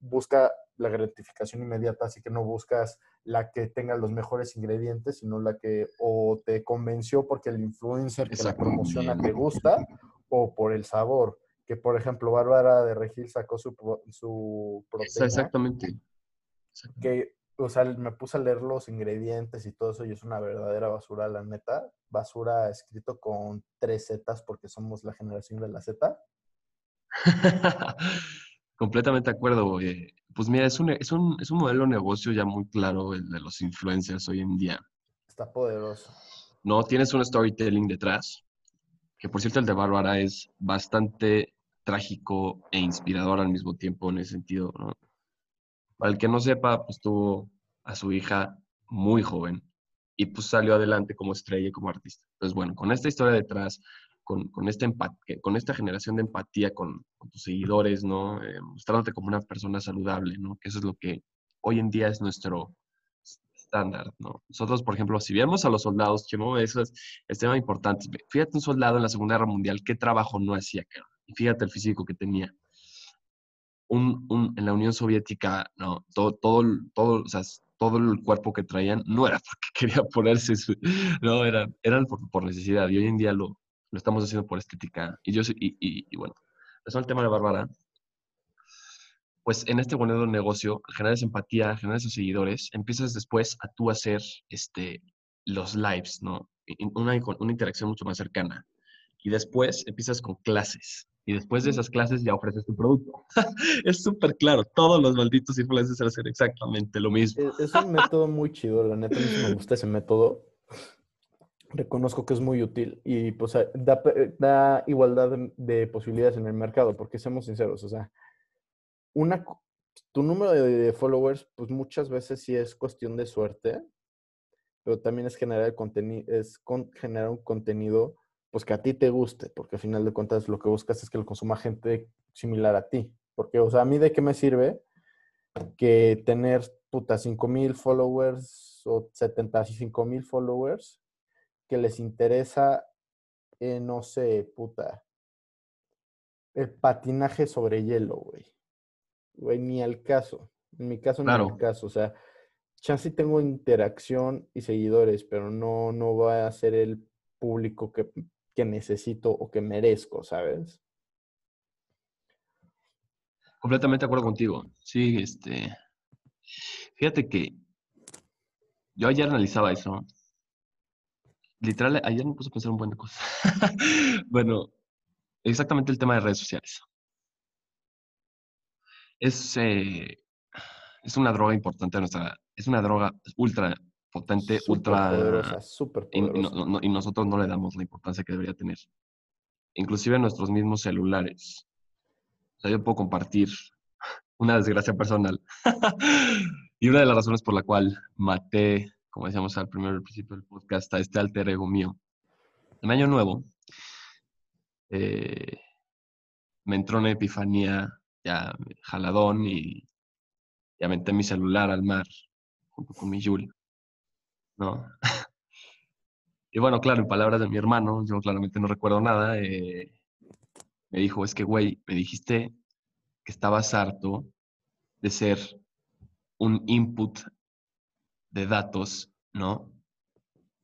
busca la gratificación inmediata, así que no buscas la que tenga los mejores ingredientes, sino la que o te convenció porque el influencer que la promociona te gusta o por el sabor. Que por ejemplo, Bárbara de Regil sacó su, su proteína Exactamente. que, o sea, me puse a leer los ingredientes y todo eso y es una verdadera basura, la neta. Basura escrito con tres Zetas porque somos la generación de la Z. Completamente de acuerdo. Pues mira, es un, es, un, es un modelo de negocio ya muy claro el de los influencers hoy en día. Está poderoso. No, tienes un storytelling detrás, que por cierto el de Bárbara es bastante trágico e inspirador al mismo tiempo en ese sentido, ¿no? Para el que no sepa, pues tuvo a su hija muy joven y pues salió adelante como estrella y como artista. Entonces, bueno, con esta historia detrás, con, con, esta, con esta generación de empatía con, con tus seguidores, ¿no? Eh, mostrándote como una persona saludable, ¿no? Eso es lo que hoy en día es nuestro estándar, ¿no? Nosotros, por ejemplo, si viéramos a los soldados, Chemo, eso es, es tema importante. Fíjate un soldado en la Segunda Guerra Mundial, ¿qué trabajo no hacía? Y fíjate el físico que tenía. Un, un, en la Unión Soviética, no, todo, todo, todo, o sea, todo el cuerpo que traían no era porque quería ponerse su, no, eran, eran por, por, necesidad. Y hoy en día lo, lo estamos haciendo por estética. Y yo, y, y, y bueno, eso es el tema de Bárbara. Pues en este bonito negocio, generas empatía, generas seguidores, empiezas después a tú hacer este, los lives, ¿no? Una, una interacción mucho más cercana. Y después empiezas con clases. Y después de esas clases ya ofreces tu producto. es súper claro. Todos los malditos influencers hacen exactamente lo mismo. Es, es un método muy chido. La neta, me gusta ese método. Reconozco que es muy útil y pues da, da igualdad de, de, posibilidades en el mercado, porque seamos sinceros, o sea, una, tu número de, de followers, pues muchas veces sí es cuestión de suerte, pero también es generar el contenido, es con, generar un contenido pues que a ti te guste, porque al final de cuentas lo que buscas es que lo consuma gente similar a ti. Porque, o sea, a mí de qué me sirve que tener, puta, 5 mil followers o 75 mil followers que les interesa, eh, no sé, puta, el patinaje sobre hielo, güey. Güey, ni al caso. En mi caso, claro. ni al caso. O sea, chance tengo interacción y seguidores, pero no, no va a ser el público que, que necesito o que merezco, ¿sabes? Completamente de acuerdo contigo. Sí, este. Fíjate que yo ayer analizaba eso. Literal, ayer me puse a pensar un buen de cosas. bueno, exactamente el tema de redes sociales. Es, eh, es una droga importante nuestra. Es una droga ultra potente, super ultra. Poderosa, super poderosa. Y, no, no, y nosotros no le damos la importancia que debería tener. Inclusive en nuestros mismos celulares. O sea, yo puedo compartir una desgracia personal. y una de las razones por la cual maté, como decíamos al primer principio del podcast, a este alter ego mío. En Año Nuevo, eh, me entró una epifanía ya jaladón y, ya aventé mi celular al mar junto con mi Yul. Y bueno, claro, en palabras de mi hermano, yo claramente no recuerdo nada, eh, me dijo, es que, güey, me dijiste que estabas harto de ser un input de datos, ¿no?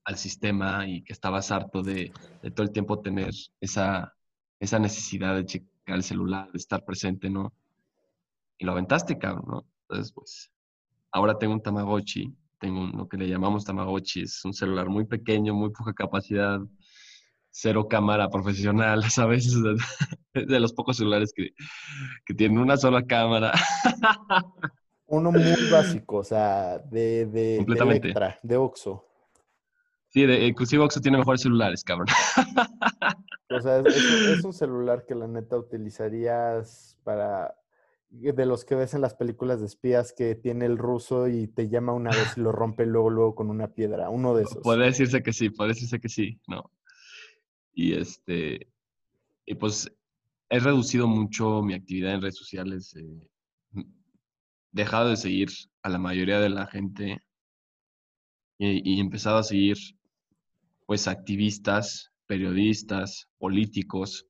Al sistema y que estabas harto de, de todo el tiempo tener esa, esa necesidad de checar el celular, de estar presente, ¿no? Y lo aventaste, cabrón, ¿no? Entonces, pues, ahora tengo un Tamagotchi, tengo lo que le llamamos Tamagotchi, es un celular muy pequeño, muy poca capacidad, cero cámara profesional, ¿sabes? De los pocos celulares que, que tienen una sola cámara. Uno muy básico, o sea, de, de, de Electra, de Oxxo. Sí, de, inclusive Oxxo tiene mejores celulares, cabrón. O sea, es, un celular que la neta utilizarías para de los que ves en las películas de espías que tiene el ruso y te llama una vez y lo rompe luego luego con una piedra, uno de esos. Puede decirse que sí, puede decirse que sí, no. Y este, y pues he reducido mucho mi actividad en redes sociales. Eh, dejado de seguir a la mayoría de la gente y, y empezado a seguir pues activistas, periodistas, políticos,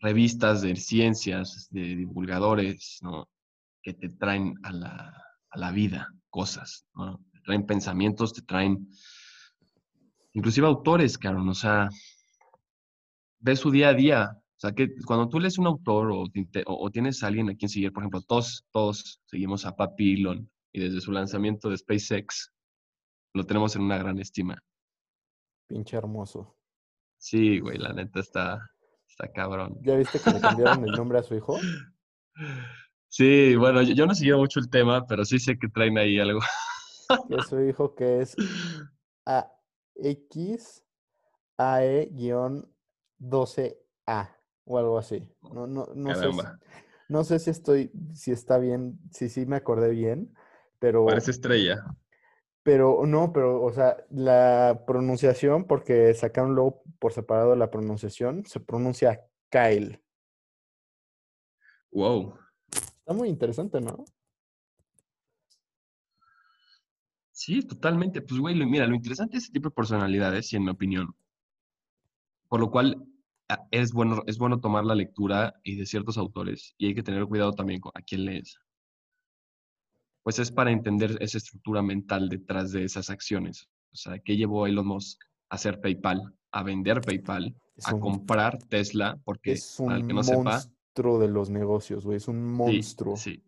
revistas de ciencias, de divulgadores, ¿no? Que te traen a la, a la vida cosas, ¿no? Te traen pensamientos, te traen inclusive autores, claro, o sea, ves su día a día. O sea, que cuando tú lees un autor o, o, tienes a alguien a quien seguir, por ejemplo, todos, todos seguimos a Papi Elon y desde su lanzamiento de SpaceX lo tenemos en una gran estima. Pinche hermoso. Sí, güey, la neta está, está cabrón. ¿Ya viste que le cambiaron el nombre a su hijo? Sí, bueno, yo, no he mucho el tema, pero sí sé que traen ahí algo. Que su hijo que es AX AE-12A o algo así. No, no, no sé, si, no sé si estoy, si está bien, si sí me acordé bien, pero. Parece estrella. Pero no, pero, o sea, la pronunciación, porque sacaron luego por separado la pronunciación, se pronuncia Kyle. Wow. Está muy interesante, ¿no? Sí, totalmente. Pues, güey, mira, lo interesante es ese tipo de personalidades, y en mi opinión. Por lo cual, es bueno, es bueno tomar la lectura y de ciertos autores, y hay que tener cuidado también con a quién lees pues es para entender esa estructura mental detrás de esas acciones. O sea, ¿qué llevó a Elon Musk a hacer PayPal, a vender PayPal, a comprar Tesla? Porque es un que no monstruo de los negocios, güey, es un monstruo. Sí,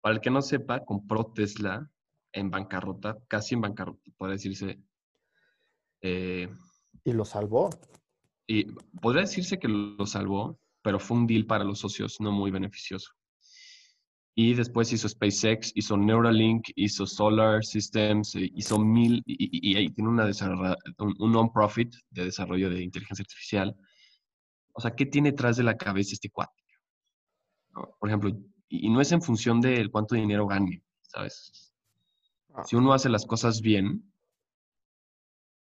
Para el que no sepa, compró Tesla en bancarrota, casi en bancarrota, puede decirse. Eh, y lo salvó. Y podría decirse que lo salvó, pero fue un deal para los socios no muy beneficioso. Y después hizo SpaceX, hizo Neuralink, hizo Solar Systems, eh, hizo mil, y, ahí tiene una un, non-profit de desarrollo de inteligencia artificial. O sea, ¿qué tiene detrás de la cabeza este cuate? Por ejemplo, y, no es en función de cuánto dinero gane, ¿sabes? Ah. Si uno hace las cosas bien,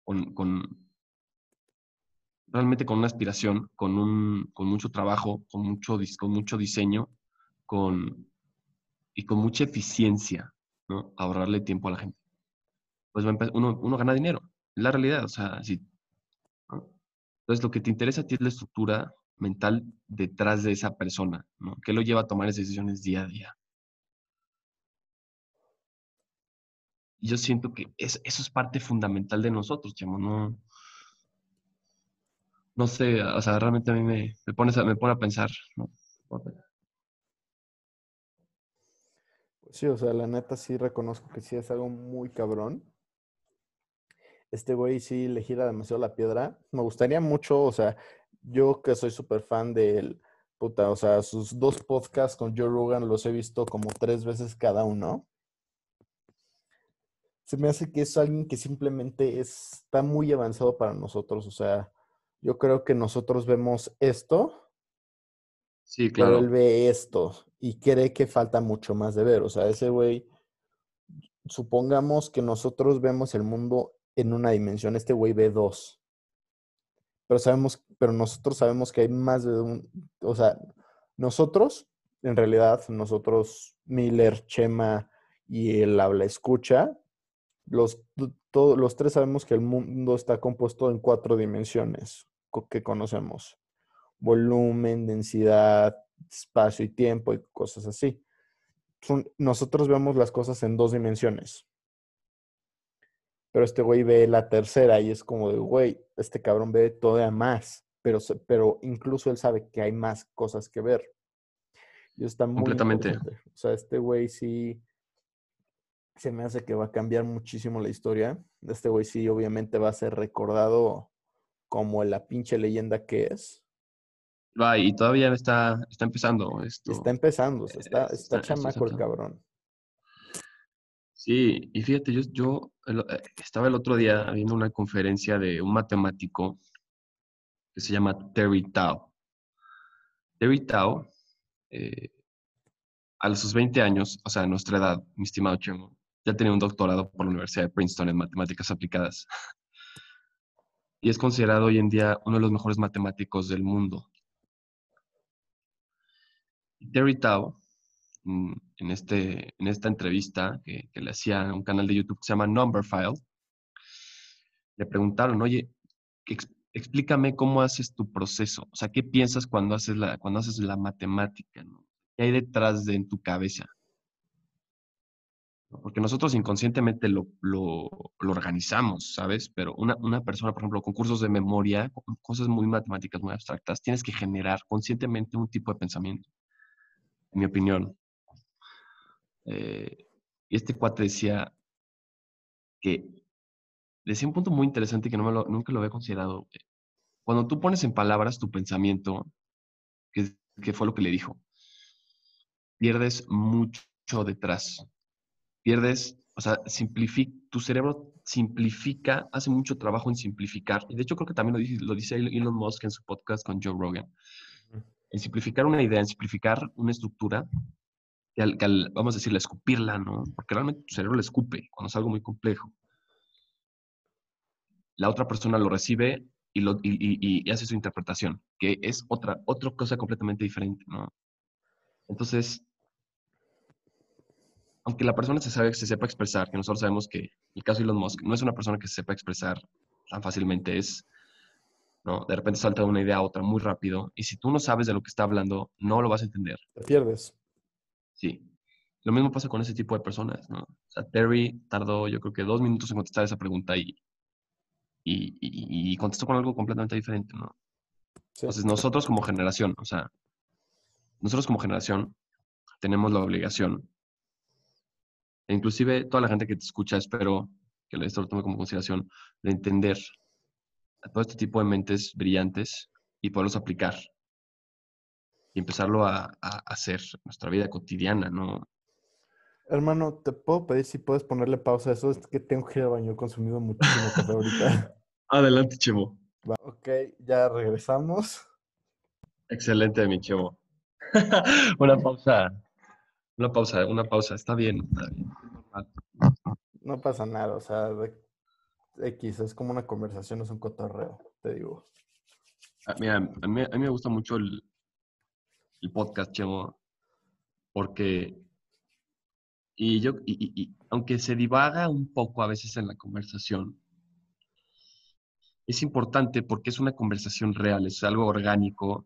con, con, realmente con una aspiración, con, un, con mucho trabajo, con mucho, con mucho diseño, con, y con mucha eficiencia, ¿no? Ahorrarle tiempo a la gente. Pues uno, uno gana dinero. Es la realidad, o sea, sí. Entonces, lo que te interesa a ti es la estructura mental detrás de esa persona, ¿no? ¿Qué lo lleva a tomar esas decisiones día a día? Y yo siento que eso es parte fundamental de nosotros, chamo, no, no sé, o sea, realmente a mí me, me, pone, me pone a pensar, ¿no? Sí, o sea, la neta sí reconozco que sí es algo muy cabrón. Este güey sí le gira demasiado la piedra. Me gustaría mucho, o sea, yo que soy súper fan del puta, o sea, sus dos podcasts con Joe Rogan los he visto como tres veces cada uno. Se me hace que es alguien que simplemente está muy avanzado para nosotros. O sea, yo creo que nosotros vemos esto Sí, Pero claro. él ve esto y cree que falta mucho más de ver. O sea, ese güey, supongamos que nosotros vemos el mundo en una dimensión, este güey ve dos. Pero sabemos, pero nosotros sabemos que hay más de un, o sea, nosotros, en realidad, nosotros, Miller, Chema y el habla escucha, los, todos, los tres sabemos que el mundo está compuesto en cuatro dimensiones que conocemos. Volumen, densidad, espacio y tiempo y cosas así. Nosotros vemos las cosas en dos dimensiones. Pero este güey ve la tercera y es como de, güey, este cabrón ve todavía más. Pero, pero incluso él sabe que hay más cosas que ver. Y está muy Completamente. O sea, este güey sí se me hace que va a cambiar muchísimo la historia. Este güey sí, obviamente va a ser recordado como la pinche leyenda que es. Va, y todavía está, está empezando esto. Está empezando, o sea, está, Eh, está, está- chamaco el cabrón. Sí, y fíjate, yo, yo el- eh, estaba el otro día viendo una conferencia de un matemático que se llama Terry Tao. Terry Tao, eh, a sus 20 años, o sea, a nuestra edad, mi estimado Chemo, ya tenía un doctorado por la Universidad de Princeton en matemáticas aplicadas. Y es considerado hoy en día uno de los mejores matemáticos del mundo. Terry Tao, mm, en, este, en esta entrevista que, le hacía un canal de YouTube que se llama Numberphile, le preguntaron, oye, ex- explícame cómo haces tu proceso. O sea, ¿qué piensas cuando haces la, cuando haces la matemática? ¿no? ¿Qué hay detrás de en tu cabeza? Porque nosotros inconscientemente lo, lo, organizamos, ¿sabes? Pero una, una persona, por ejemplo, con cursos de memoria, cosas muy matemáticas, muy abstractas, tienes que generar conscientemente un tipo de pensamiento, en mi opinión. Eh, y este cuate decía que, decía un punto muy interesante que no me lo- nunca lo había considerado. Cuando tú pones en palabras tu pensamiento, que, que fue lo que le dijo, pierdes mucho detrás. Pierdes, o sea, simplifica, tu cerebro simplifica, hace mucho trabajo en simplificar. Y de hecho creo que también lo dice, lo dice Elon Musk en su podcast con Joe Rogan. En simplificar una idea, en simplificar una estructura, que al, que vamos a decirle, escupirla, ¿no? Porque realmente tu cerebro le escupe cuando es algo muy complejo. La otra persona lo recibe y, lo, hace su interpretación, que es otra, otra cosa completamente diferente, ¿no? Entonces, aunque la persona se, sabe, se sepa expresar, que nosotros sabemos que el caso de Elon Musk no es una persona que se sepa expresar tan fácilmente, es, ¿no? De repente salta de una idea a otra muy rápido, y si tú no sabes de lo que está hablando, no lo vas a entender. Te pierdes. Sí. Lo mismo pasa con ese tipo de personas, ¿no? O sea, Terry tardó yo creo que dos minutos en contestar esa pregunta y, y, y- y contestó con algo completamente diferente, ¿no? Sí. Entonces nosotros como generación, o sea, nosotros como generación tenemos la obligación, e inclusive toda la gente que te escucha, espero que esto lo tome como consideración, de entender a todo este tipo de mentes brillantes y poderlos aplicar y empezarlo a, a hacer en nuestra vida cotidiana, ¿no? Hermano, ¿te puedo pedir si puedes ponerle pausa a eso? Es que tengo que ir al baño, he consumido muchísimo café ahorita. Adelante, Chemo. Va, Ok, ya regresamos. Excelente, mi Chemo. una pausa. Una pausa, una pausa. Está bien. Está bien. No pasa nada, o sea, de- X, es como una conversación, es un cotorreo, te digo. Ah, Mira, a mí, me gusta mucho el, podcast, Chemo, porque, y yo, y, aunque se divaga un poco a veces en la conversación, es importante porque es una conversación real, es algo orgánico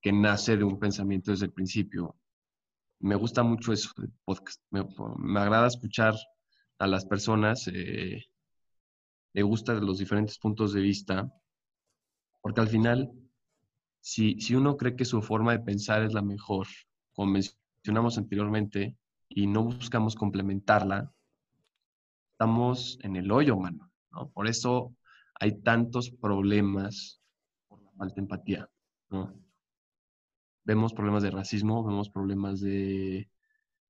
que nace de un pensamiento desde el principio. Me gusta mucho eso del podcast. Me, me agrada escuchar a las personas, eh, me gusta los diferentes puntos de vista, porque al final, si, si uno cree que su forma de pensar es la mejor, como mencionamos anteriormente, y no buscamos complementarla, estamos en el hoyo, mano. ¿no? Por eso hay tantos problemas por la falta de empatía. Vemos problemas de racismo, vemos problemas de,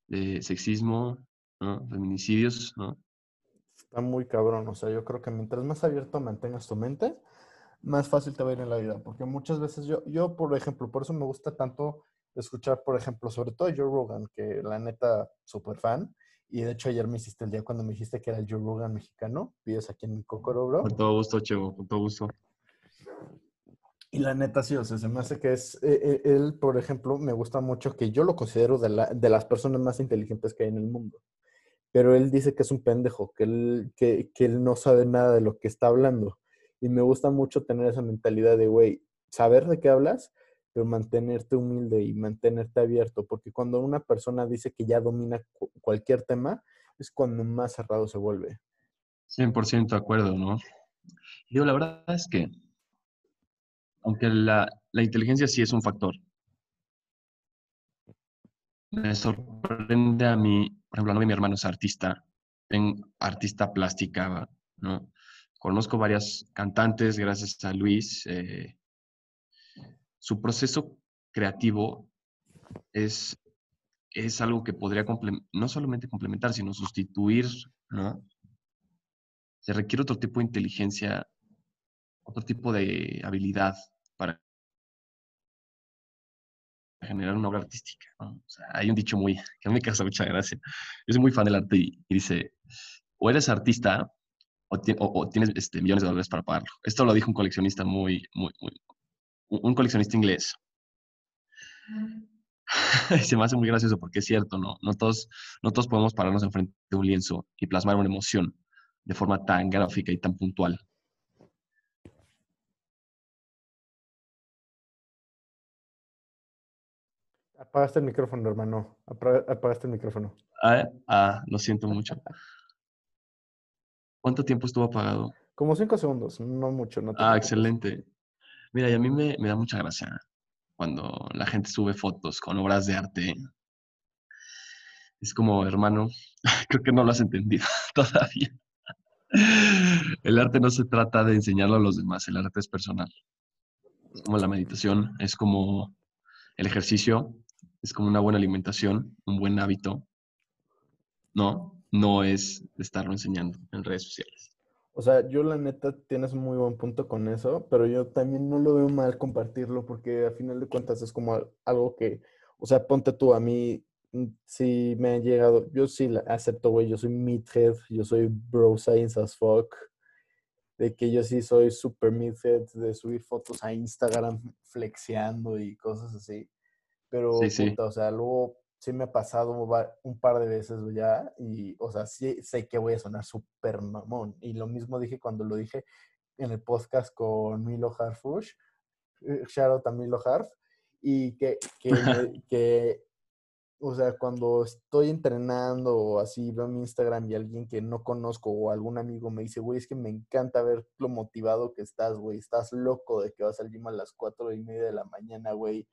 de sexismo, feminicidios, ¿no? Está muy cabrón, o sea, yo creo que mientras más abierto mantengas tu mente, más fácil te va a ir en la vida, porque muchas veces yo, yo, por ejemplo, por eso me gusta tanto escuchar, por ejemplo, sobre todo Joe Rogan, que la neta, súper fan. Y de hecho ayer me hiciste el día cuando me dijiste que era el Joe Rogan mexicano. Vives aquí en Cocoro, bro. Con todo gusto, Chevo, con todo gusto. Y la neta sí, o sea, se me hace que es, eh, eh, él, por ejemplo, me gusta mucho que yo lo considero de, la, de las personas más inteligentes que hay en el mundo. Pero él dice que es un pendejo, que él, que, que él no sabe nada de lo que está hablando. Y me gusta mucho tener esa mentalidad de, güey, saber de qué hablas, pero mantenerte humilde y mantenerte abierto, porque cuando una persona dice que ya domina cualquier tema, es cuando más cerrado se vuelve. 100% de acuerdo, ¿no? Yo la verdad es que, aunque la, la inteligencia sí es un factor, me sorprende a mí, por ejemplo, no mi hermano es artista, en artista plástica, ¿no? Conozco varias cantantes, gracias a Luis. Eh, su proceso creativo es, es algo que podría no solamente complementar, sino sustituir, ¿no? Se requiere otro tipo de inteligencia, otro tipo de habilidad generar una obra artística. hay un dicho muy, que a mí me causa mucha gracia. Yo soy muy fan del arte y, dice, o eres artista o, tienes este, millones de dólares para pagarlo. Esto lo dijo un coleccionista muy, muy, muy un coleccionista inglés. se me hace muy gracioso porque es cierto, ¿no? No todos, no todos podemos pararnos enfrente de un lienzo y plasmar una emoción de forma tan gráfica y tan puntual. Apagaste el micrófono, hermano. Apagaste el micrófono. Ah, ah, lo siento mucho. ¿Cuánto tiempo estuvo apagado? Como cinco segundos, no mucho. No ah, excelente. Mira, y a mí me, me da mucha gracia cuando la gente sube fotos con obras de arte. Es como, hermano, creo que no lo has entendido todavía. El arte no se trata de enseñarlo a los demás, el arte es personal. Es como la meditación, es como el ejercicio, es como una buena alimentación, un buen hábito. No, no es estarlo enseñando en redes sociales. O sea, yo la neta tienes muy buen punto con eso, pero yo también no lo veo mal compartirlo porque a final de cuentas es como algo que, o sea, ponte tú a mí, mm, si me han llegado, yo sí acepto, güey, yo soy meathead, yo soy bro science as fuck, de que yo sí soy super meathead, de subir fotos a Instagram flexeando y cosas así. Pero, o sea, luego sí me ha pasado un par de veces ya y, o sea, sí sé que voy a sonar súper mamón. Y lo mismo dije cuando lo dije en el podcast con Milo Harfush, eh, shout out a Milo Harf, y que, que, que, o sea, cuando estoy entrenando o así, veo mi Instagram y alguien que no conozco o algún amigo me dice, güey, es que me encanta ver lo motivado que estás, güey, estás loco de que vas al gym a las cuatro y media de la mañana, güey,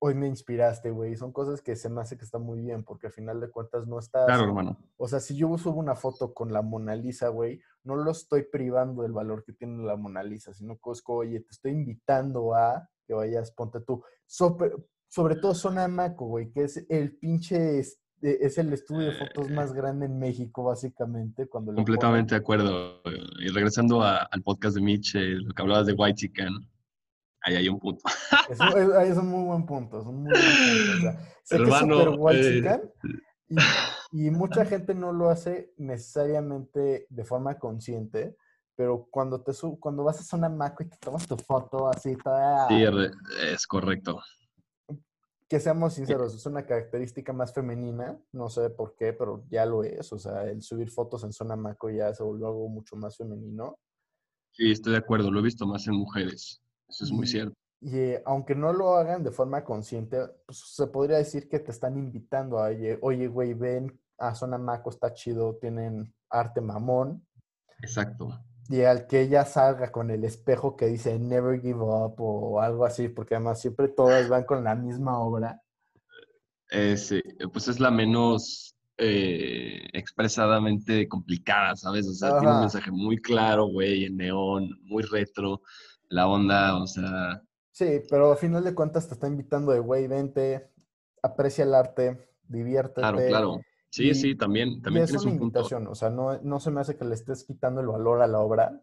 hoy me inspiraste, güey. Son cosas que se me hace que está muy bien, porque al final de cuentas no estás. Claro, hermano. O sea, si yo subo una foto con la Mona Lisa, güey, no lo estoy privando del valor que tiene la Mona Lisa, sino que oye, te estoy invitando a que vayas, ponte tú. Sobre, sobre todo Zona Maco, güey, que es el pinche. Es el estudio de fotos más grande en México, básicamente. Cuando Completamente de acuerdo. Y regresando al podcast de Mitch, eh, lo que hablabas de White Chicken, ahí hay un punto. Es, es, un muy buen punto, es un muy buen punto. O sea, sé Hermano, que es super eh, y, mucha gente no lo hace necesariamente de forma consciente, pero cuando te cuando vas a zona macro y te tomas tu foto así toda... Sí, es correcto. Que seamos sinceros, es una característica más femenina, no sé por qué, pero ya lo es. O sea, el subir fotos en zona macro ya se volvió algo mucho más femenino. Sí, estoy de acuerdo, lo he visto más en mujeres. Eso es muy cierto. Y eh, aunque no lo hagan de forma consciente, pues, se podría decir que te están invitando a, oye, güey, ven a Zona Maco, está chido, tienen arte mamón. Exacto. Y al que ella salga con el espejo que dice never give up o algo así, porque además siempre todas van con la misma obra. Eh, sí, pues es la menos eh, expresadamente complicada, ¿sabes? O sea, tiene un mensaje muy claro, güey, en neón, muy retro la onda, o sea... Sí, pero al final de cuentas te está invitando de, güey, vente, aprecia el arte, diviértete. Claro, claro. Sí, sí, también, también es una invitación, o sea, no, no se me hace que le estés quitando el valor a la obra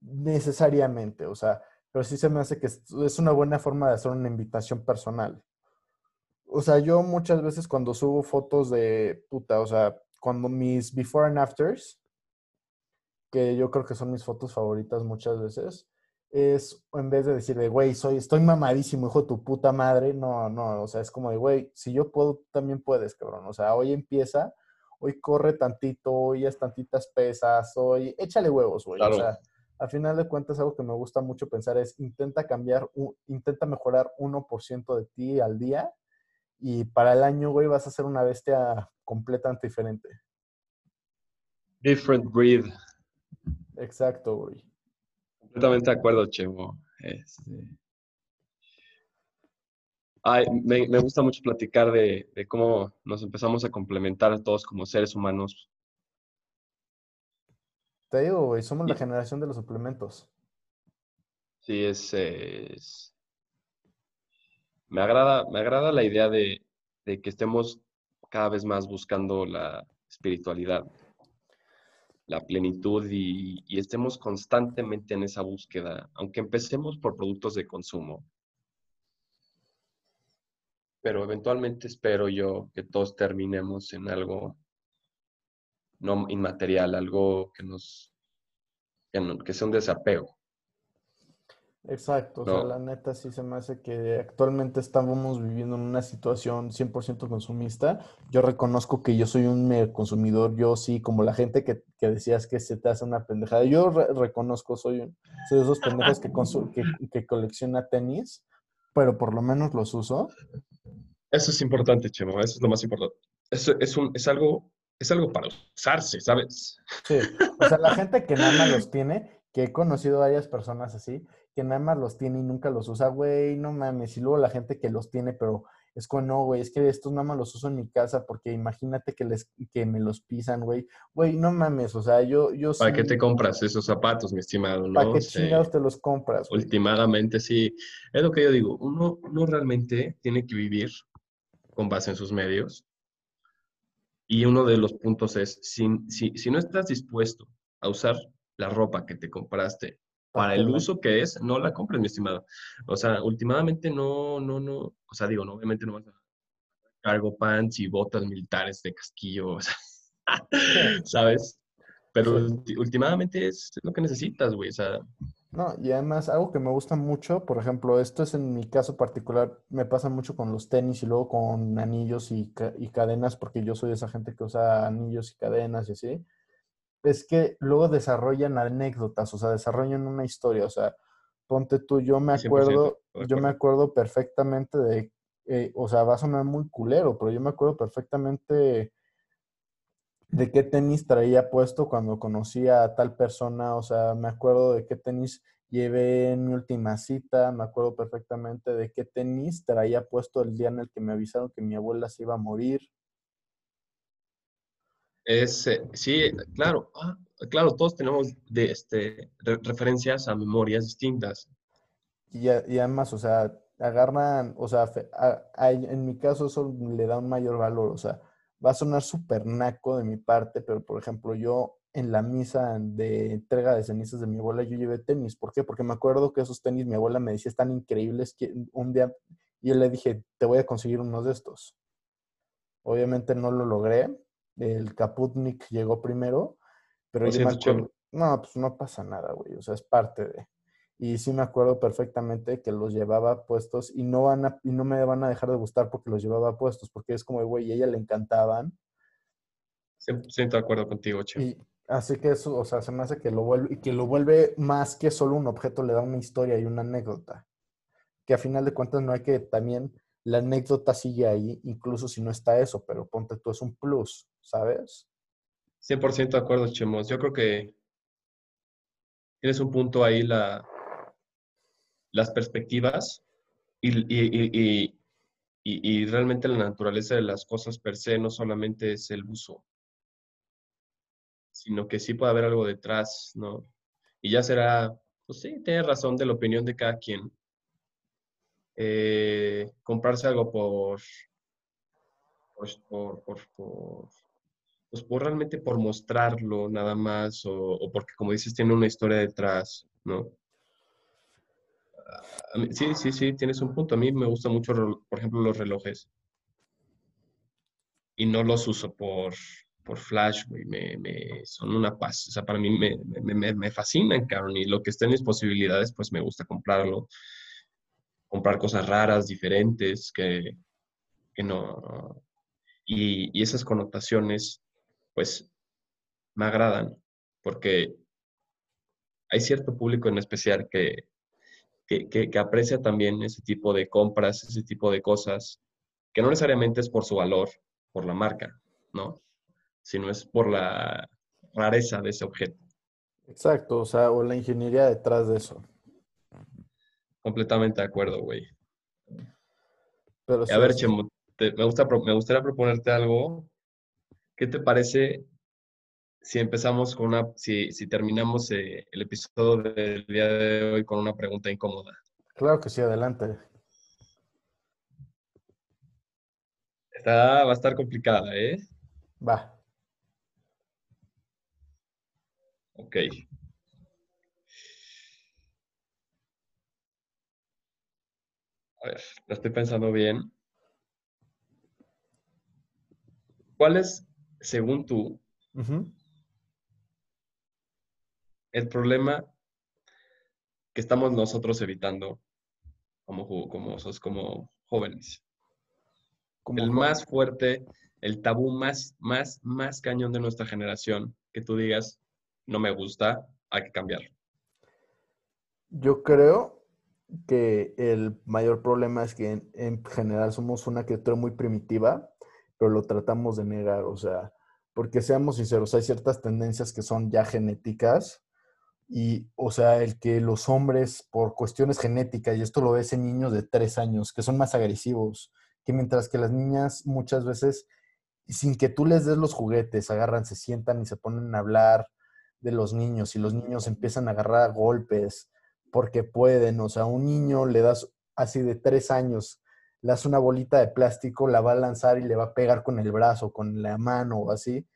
necesariamente, o sea, pero sí se me hace que es una buena forma de hacer una invitación personal. O sea, yo muchas veces cuando subo fotos de puta, o sea, cuando mis before and afters, que yo creo que son mis fotos favoritas muchas veces, es en vez de decir de, güey, soy, estoy mamadísimo, hijo de tu puta madre, no, no, o sea, es como de, güey, si yo puedo, tú también puedes, cabrón. O sea, hoy empieza, hoy corre tantito, hoy es tantitas pesas, hoy échale huevos, güey. O sea, al final de cuentas, algo que me gusta mucho pensar es, intenta cambiar, intenta mejorar 1% de ti al día y para el año, güey, vas a ser una bestia completamente diferente. Different breed. Exacto, güey. Completamente de acuerdo, Chemo. Este... Ay, me, gusta mucho platicar de, cómo nos empezamos a complementar a todos como seres humanos. Te digo, güey, somos la generación de los suplementos. Sí, es, Me, agrada, me agrada la idea de, de que estemos cada vez más buscando la espiritualidad la plenitud y, estemos constantemente en esa búsqueda, aunque empecemos por productos de consumo. Pero eventualmente espero yo que todos terminemos en algo no inmaterial, algo que nos que, sea un desapego. Exacto, o sea, la neta sí se me hace que actualmente estamos viviendo en una situación 100% consumista. Yo reconozco que yo soy un consumidor, yo sí, como la gente que, decías que se te hace una pendejada. Yo reconozco, soy, soy de esos pendejos que, que, que, colecciona tenis, pero por lo menos los uso. Eso es importante, Chemo, eso es lo más importante. Eso es, un, es, algo, es algo para usarse, ¿sabes? Sí, o sea, la gente que nada más los tiene, que he conocido varias personas así, que nada más los tiene y nunca los usa, güey, no mames. Y luego la gente que los tiene, pero es como, no, güey, es que estos nada más los uso en mi casa porque imagínate que les que me los pisan, güey. Güey, no mames, o sea, yo... yo ¿Para qué te compras esos zapatos, mi estimado? ¿no? ¿Para qué chingados te los compras? Güey? Últimamente, sí. Es lo que yo digo, uno, uno realmente tiene que vivir con base en sus medios. Y uno de los puntos es, si, si, si no estás dispuesto a usar la ropa que te compraste para el uso que es, no la compres, mi estimado. O sea, últimamente no, no, no, o sea, digo, no, obviamente no vas a cargo pants y botas militares de casquillo, o sea, ¿sabes? Pero últimamente es lo que necesitas, güey, o sea. No, y además algo que me gusta mucho, por ejemplo, esto es en mi caso particular, me pasa mucho con los tenis y luego con anillos y, y cadenas, porque yo soy esa gente que usa anillos y cadenas y así es que luego desarrollan anécdotas, o sea, desarrollan una historia, o sea, ponte tú, yo me acuerdo, yo me acuerdo perfectamente de, eh, o sea, va a sonar muy culero, pero yo me acuerdo perfectamente de qué tenis traía puesto cuando conocí a tal persona, o sea, me acuerdo de qué tenis llevé en mi última cita, me acuerdo perfectamente de qué tenis traía puesto el día en el que me avisaron que mi abuela se iba a morir. Es, eh, sí, claro, ah, claro, todos tenemos de, este, referencias a memorias distintas. Y, además, o sea, agarran, o sea, en mi caso eso le da un mayor valor, o sea, va a sonar súper naco de mi parte, pero por ejemplo, yo en la misa de entrega de cenizas de mi abuela, yo llevé tenis. ¿Por qué? Porque me acuerdo que esos tenis mi abuela me decía están increíbles que un día yo le dije, te voy a conseguir unos de estos. Obviamente no lo logré, el Kaputnik llegó primero, pero yo me acuerdo, no, pues no pasa nada, güey, o sea, es parte de. Y sí me acuerdo perfectamente que los llevaba puestos y no, van a, y no me van a dejar de gustar porque los llevaba puestos, porque es como, güey, a ella le encantaban. Siento de acuerdo contigo, Che. Y así que eso, o sea, se me hace que lo vuelve, que lo vuelve más que solo un objeto, le da una historia y una anécdota. Que a final de cuentas no hay que también la anécdota sigue ahí, incluso si no está eso, pero ponte tú, es un plus, ¿sabes? 100% de acuerdo, Chemos. Yo creo que tienes un punto ahí, la, las perspectivas y, y, realmente la naturaleza de las cosas per se no solamente es el uso, sino que sí puede haber algo detrás, ¿no? Y ya será, pues sí, tienes razón de la opinión de cada quien. Eh, comprarse algo por, por, pues por realmente por mostrarlo nada más o, porque como dices tiene una historia detrás, ¿no? sí, sí, sí, tienes un punto. A mí me gusta mucho, por ejemplo, los relojes. Y no los uso por, por flash, güey. Me, me, son una paz. O sea, para mí me, me, me fascinan, cabrón. Y lo que esté en mis posibilidades, pues me gusta comprarlo. Comprar cosas raras, diferentes, que, que no. Y, y esas connotaciones, pues, me agradan. Porque hay cierto público en especial que, que, aprecia también ese tipo de compras, ese tipo de cosas, que no necesariamente es por su valor, por la marca, ¿no? Sino es por la rareza de ese objeto. Exacto, o sea, o la ingeniería detrás de eso. Completamente de acuerdo, güey. a ver, Chemo, me, gusta, me gustaría proponerte algo. ¿Qué te parece si empezamos con una, si, si terminamos eh, el episodio del día de hoy con una pregunta incómoda. Claro que sí, adelante. Está, va a estar complicada, ¿eh? Va. Ok. A ver, lo estoy pensando bien. ¿Cuál es, según tú, el problema que estamos nosotros evitando como, como, como jóvenes. el más fuerte, el tabú más, más, más cañón de nuestra generación, que tú digas, no me gusta, hay que cambiarlo. Yo creo que el mayor problema es que en, general somos una criatura muy primitiva, pero lo tratamos de negar, o sea, porque seamos sinceros, hay ciertas tendencias que son ya genéticas y, o sea, el que los hombres, por cuestiones genéticas, y esto lo ves en niños de tres años, que son más agresivos, que mientras que las niñas muchas veces, sin que tú les des los juguetes, agarran, se sientan y se ponen a hablar de los niños, y los niños empiezan a agarrar golpes porque pueden, o sea, un niño le das así de tres años, le das una bolita de plástico, la va a lanzar y le va a pegar con el brazo, con la mano o así,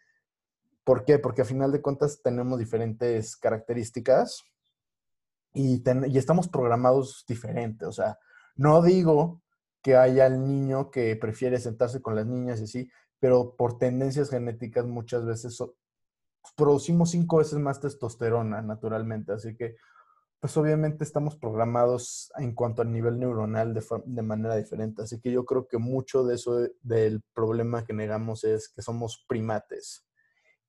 ¿Por qué? Porque a final de cuentas tenemos diferentes características y, estamos programados diferente. O sea, no digo que haya el niño que prefiere sentarse con las niñas y así, pero por tendencias genéticas muchas veces producimos cinco veces más testosterona naturalmente. Así que, pues obviamente estamos programados en cuanto al nivel neuronal de, de manera diferente. Así que yo creo que mucho de eso, del problema que negamos es que somos primates.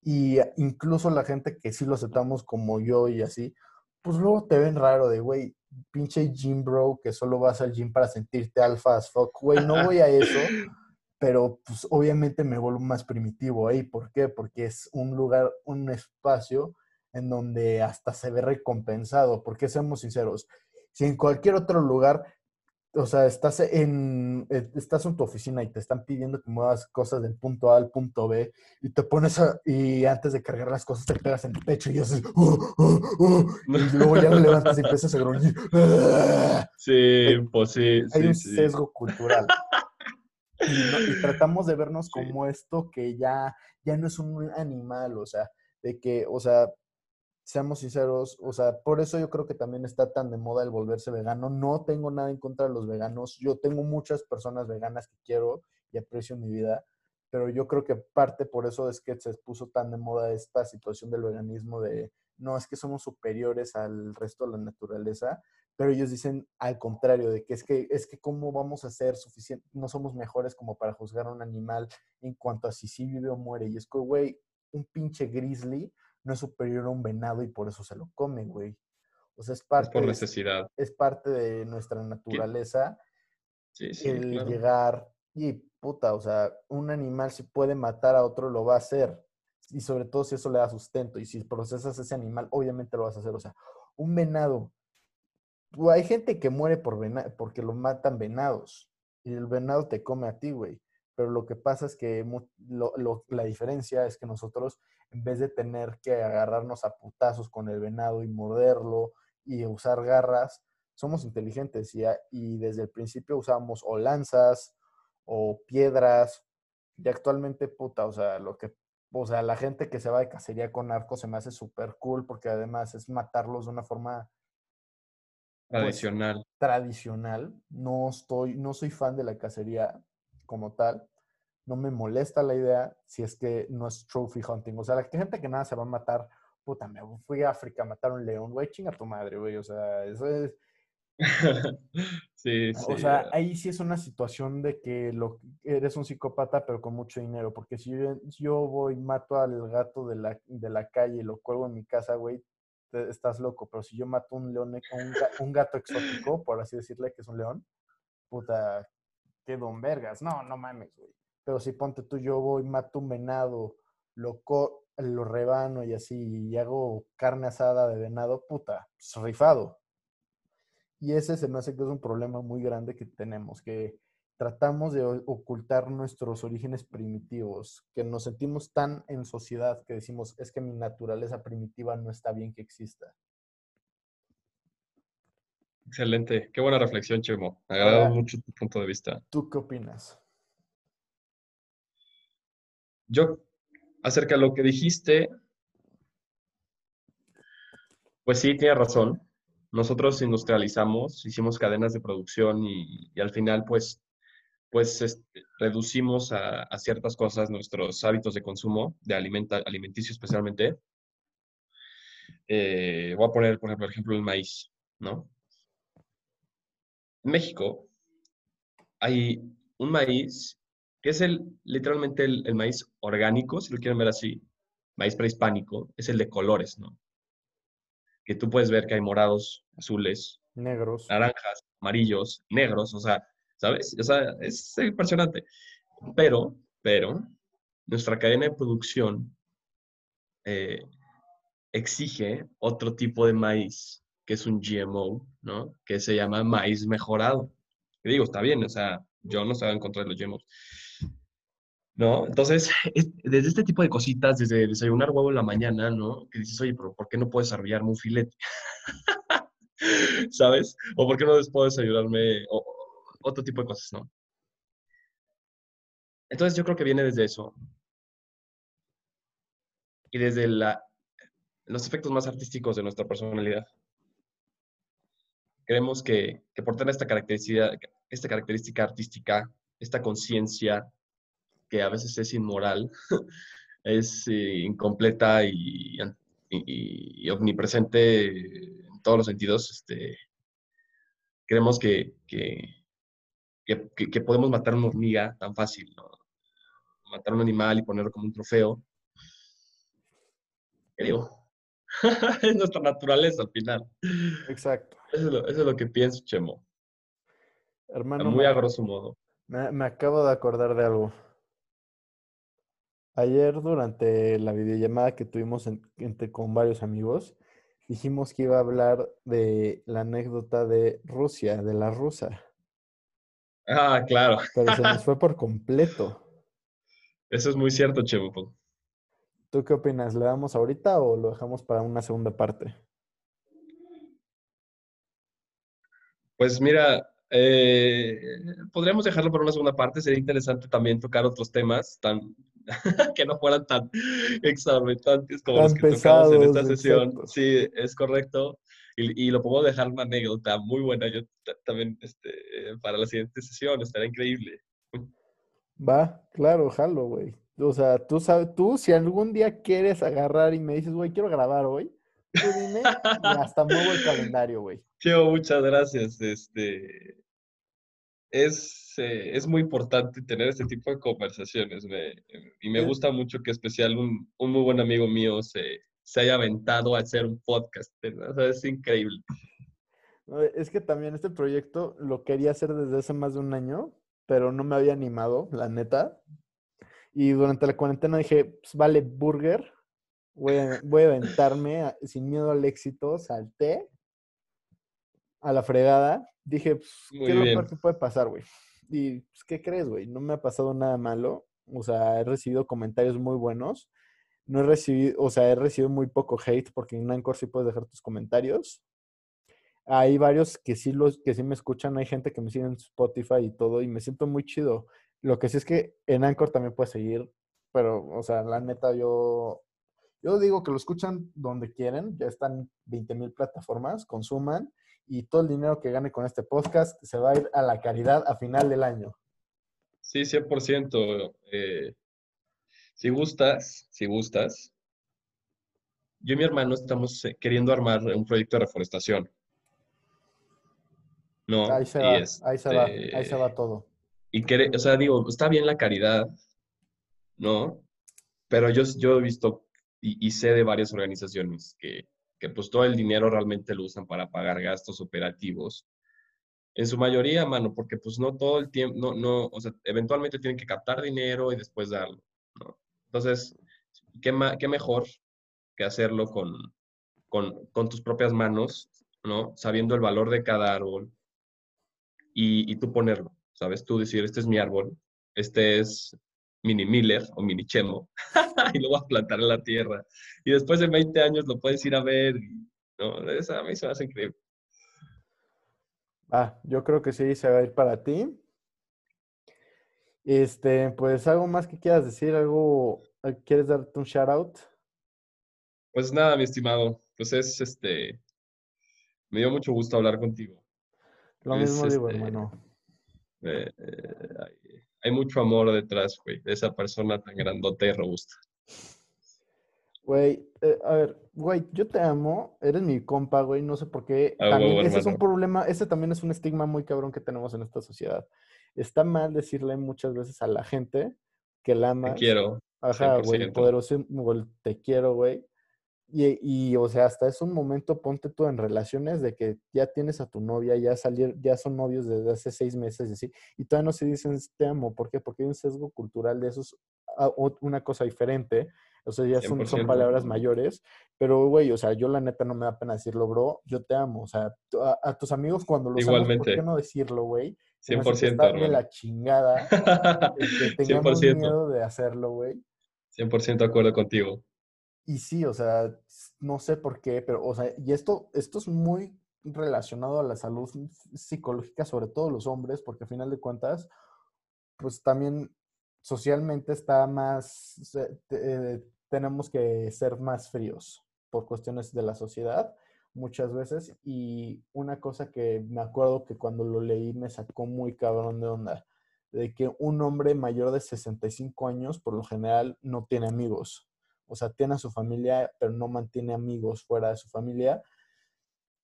Y incluso la gente que sí lo aceptamos como yo y así, pues luego te ven raro de, güey, pinche gym bro, que solo vas al gym para sentirte alfa as fuck, güey, no voy a eso, pero pues obviamente me vuelvo más primitivo ahí. ¿Por qué? Porque es un lugar, un espacio en donde hasta se ve recompensado, porque seamos sinceros, si en cualquier otro lugar o sea, estás en, eh, estás en tu oficina y te están pidiendo que muevas cosas del punto A al punto B y te pones a, y antes de cargar las cosas te pegas en el pecho y haces, uh, uh, uh", y luego ya lo levantas y empiezas a gruñir. Sí, pues sí. Hay un sesgo cultural. Y, tratamos de vernos como esto que ya, ya no es un animal, o sea, de que, o sea, seamos sinceros, o sea, por eso yo creo que también está tan de moda el volverse vegano. No tengo nada en contra de los veganos. Yo tengo muchas personas veganas que quiero y aprecio en mi vida, pero yo creo que parte por eso es que se puso tan de moda esta situación del veganismo de no es que somos superiores al resto de la naturaleza, pero ellos dicen al contrario de que es que es que cómo vamos a ser suficientes, no somos mejores como para juzgar a un animal en cuanto a si sí vive o muere y es que güey, un pinche grizzly no es superior a un venado y por eso se lo come, güey. O sea, es parte. por necesidad. Es, parte de nuestra naturaleza. Sí, sí, el llegar y puta, o sea, un animal si puede matar a otro lo va a hacer. Y sobre todo si eso le da sustento. Y si procesas ese animal, obviamente lo vas a hacer. O sea, un venado. Hay gente que muere por porque lo matan venados. Y el venado te come a ti, güey. Pero lo que pasa es que la diferencia es que nosotros en vez de tener que agarrarnos a putazos con el venado y morderlo y usar garras, somos inteligentes y, y desde el principio usamos o lanzas o piedras y actualmente, puta, o sea, lo que, o sea, la gente que se va de cacería con arcos se me hace súper cool porque además es matarlos de una forma Tradicional. tradicional. No estoy, no soy fan de la cacería como tal. No me molesta la idea si es que no es trophy hunting. O sea, la gente que nada se va a matar, puta, me fui a África a matar un león, güey, chinga tu madre, güey. O sea, eso es, sí, sí. o sea, ahí sí es una situación de que lo, eres un psicópata, pero con mucho dinero. Porque si yo, yo voy y mato al gato de la, de la calle y lo cuelgo en mi casa, güey, te- estás loco. Pero si yo mato un león, un, un gato exótico, por así decirle que es un león, puta, qué don vergas. No, no mames, güey. Pero si ponte tú, yo voy, mato un venado, lo, co- lo rebano y así, y hago carne asada de venado, puta, pues, rifado. Y ese se me hace que es un problema muy grande que tenemos, que tratamos de ocultar nuestros orígenes primitivos, que nos sentimos tan en sociedad que decimos, es que mi naturaleza primitiva no está bien que exista. Excelente. Qué buena reflexión, Chemo. Me agrada mucho tu punto de vista. ¿Tú qué opinas? Yo, acerca de lo que dijiste, pues sí, tienes razón. Nosotros industrializamos, hicimos cadenas de producción y, y al final, pues, pues este, reducimos a, a ciertas cosas nuestros hábitos de consumo, de alimenta, alimenticio especialmente. Eh, voy a poner, por ejemplo, el maíz, ¿no? En México hay un maíz que es el, literalmente el, el maíz orgánico, si lo quieren ver así, maíz prehispánico, es el de colores, ¿no? Que tú puedes ver que hay morados, azules, Negros. naranjas, amarillos, negros, o sea, ¿sabes? O sea, es impresionante. Pero, pero, nuestra cadena de producción eh, exige otro tipo de maíz, que es un GMO, ¿no? Que se llama maíz mejorado. Y digo, está bien, o sea, yo no estaba en contra de los GMOs. ¿No? Entonces, es- desde este tipo de cositas, desde desayunar huevo en la mañana, ¿no? Que dices, oye, pero ¿por qué no puedes arbillarme un filete? ¿Sabes? O ¿por qué no puedes ayudarme? O, o- otro tipo de cosas, ¿no? Entonces, yo creo que viene desde eso. Y desde los efectos más artísticos de nuestra personalidad. Creemos que, que por tener esta característica, esta característica artística, esta conciencia que a veces es inmoral, es eh, incompleta y, omnipresente en todos los sentidos, este, creemos que, que, que- podemos matar una hormiga tan fácil. Matar un animal y ponerlo como un trofeo. Es nuestra naturaleza al final. Exacto. Eso es lo, eso es lo que pienso, Chemo. Hermano, Muy me- a grosso modo. Me, me acabo de acordar de algo. Ayer durante la videollamada que tuvimos en- entre- con varios amigos, dijimos que iba a hablar de la anécdota de Rusia, de la rusa, Ah, claro. pero se nos fue por completo. Eso es muy cierto, Chemo. ¿Tú qué opinas? ¿Le damos ahorita o lo dejamos para una segunda parte? Pues mira, eh, podríamos dejarlo para una segunda parte. Sería interesante también tocar otros temas tan que no fueran tan exorbitantes como los que tocamos en esta pesados, sesión. exacto. Sí, es correcto. Y, y lo podemos dejar una anécdota muy buena. Yo ta- también este, para la siguiente sesión estaría increíble. Va, claro, jalo, güey. O sea, tú sabes, tú si algún día quieres agarrar y me dices, güey, quiero grabar hoy, tú dime y hasta muevo el calendario, güey. Muchas gracias. Este, es, eh, es muy importante tener este tipo de conversaciones. me- y me gusta mucho que especial un, un muy buen amigo mío se, se haya aventado a hacer un podcast. ¿no? O sea, es increíble. Es que también este proyecto lo quería hacer desde hace más de un año, pero no me había animado, la neta. Y durante la cuarentena dije, pues vale, burger, voy a, voy a aventarme a- sin miedo al éxito, salté a la fregada. Dije, pues, Muy ¿qué es lo bien. peor que puede pasar, güey? Y, pues, ¿qué crees, güey? No me ha pasado nada malo. O sea, he recibido comentarios muy buenos. No he recibido, o sea, he recibido muy poco hate porque en Anchor sí puedes dejar tus comentarios. Hay varios que sí los que sí me escuchan, hay gente que me sigue en Spotify y todo y me siento muy chido. Lo que sí es que en Anchor también puedes seguir, pero o sea, la neta yo yo digo que lo escuchan donde quieren, ya están 20 mil plataformas, consuman y todo el dinero que gane con este podcast se va a ir a la caridad a final del año. Sí, 100%. Eh, si gustas, si gustas, yo y mi hermano estamos eh, queriendo armar un proyecto de reforestación. ¿No? Ahí se va, ahí se va, ahí se este, va todo. Y que, o sea, digo, está bien la caridad, ¿no? Pero yo, yo he visto y, y sé de varias organizaciones que, que pues todo el dinero realmente lo usan para pagar gastos operativos. En su mayoría, mano, porque pues no todo el tiempo, no, no, o sea, eventualmente tienen que captar dinero y después darlo, ¿no? Entonces, ¿qué, qué mejor que hacerlo con, con, con tus propias manos, ¿no? Sabiendo el valor de cada árbol y, y tú ponerlo, ¿sabes? Tú decir, este es mi árbol, este es mini Miller o mini Chemo, y lo vas a plantar en la tierra. Y después de 20 años lo puedes ir a ver, ¿no? Esa a mí se me hace increíble. Ah, yo creo que sí se va a ir para ti. Este, pues algo más que quieras decir, algo, eh, ¿quieres darte un shout out? Pues nada, mi estimado, pues es este, me dio mucho gusto hablar contigo. Lo Es, mismo digo, este, hermano. Eh, eh, hay, mucho amor detrás, güey, de esa persona tan grandota y robusta. Güey, eh, a ver, güey, yo te amo, eres mi compa, güey, no sé por qué. A También, huevo, ese es un problema, ese también es un estigma muy cabrón que tenemos en esta sociedad. Está mal decirle muchas veces a la gente que la Te amas. quiero, Ajá, güey, el 100%. poderoso, te quiero, güey. Y, y, o sea, hasta es un momento, ponte tú en relaciones de que ya tienes a tu novia, ya salir, ya son novios desde hace seis meses y así, y todavía no se dicen te amo. ¿Por qué? Porque hay un sesgo cultural de eso, es a- o- una cosa diferente. O sea, ya son, son 100%. palabras mayores, pero güey, o sea, yo la neta no me da pena decirlo, bro, yo te amo. O sea, a, a tus amigos cuando los amas, ¿por Igualmente. qué no decirlo, güey? Se me hace que 100%, está de la chingada que tengamos 100%, miedo de hacerlo, güey. 100% de acuerdo contigo. Y sí, o sea, no sé por qué, pero, o sea, y esto, esto es muy relacionado a la salud psicológica, sobre todo los hombres, porque a final de cuentas, pues también socialmente está más, eh, tenemos que ser más fríos por cuestiones de la sociedad muchas veces. Y una cosa que me acuerdo que cuando lo leí me sacó muy cabrón de onda, de que un hombre mayor de 65 años por lo general no tiene amigos. O sea, tiene a su familia, pero no mantiene amigos fuera de su familia.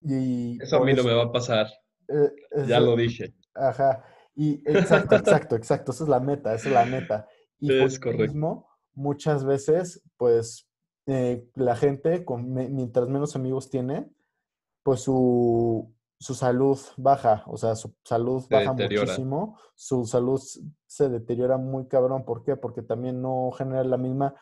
Y Eso a mí no eso- me va a pasar, eh, ya lo dije. Ajá. Y exacto, exacto, exacto. Esa es la meta, esa es la meta. Y Es correcto. mismo, muchas veces, pues, eh, la gente, con, mientras menos amigos tiene, pues su, su salud baja. O sea, su salud Se baja deteriora. muchísimo. Su salud se deteriora muy cabrón. ¿Por qué? Porque también no genera la misma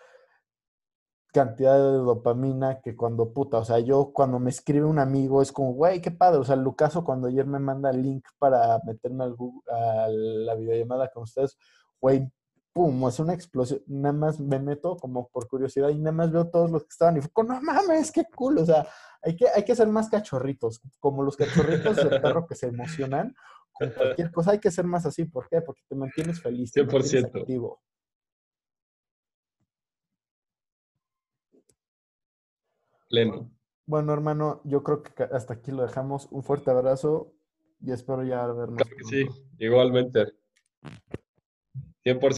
cantidad de dopamina que cuando puta, o sea, yo cuando me escribe un amigo es como, güey, qué padre, o sea, Lucaso cuando ayer me manda el link para meterme al Google- a la videollamada con ustedes, güey, pum, es una explosión, nada más me meto como por curiosidad y nada más veo todos los que estaban y fue como, no mames, qué cool, o sea, hay que, hay que ser más cachorritos, como los cachorritos del perro que se emocionan con cualquier cosa, hay que ser más así, ¿por qué? Porque te mantienes feliz, te mantienes 100%. activo. Pleno. Bueno, hermano, yo creo que hasta aquí lo dejamos. Un fuerte abrazo y espero ya vernos Claro que sí, igualmente. 100%.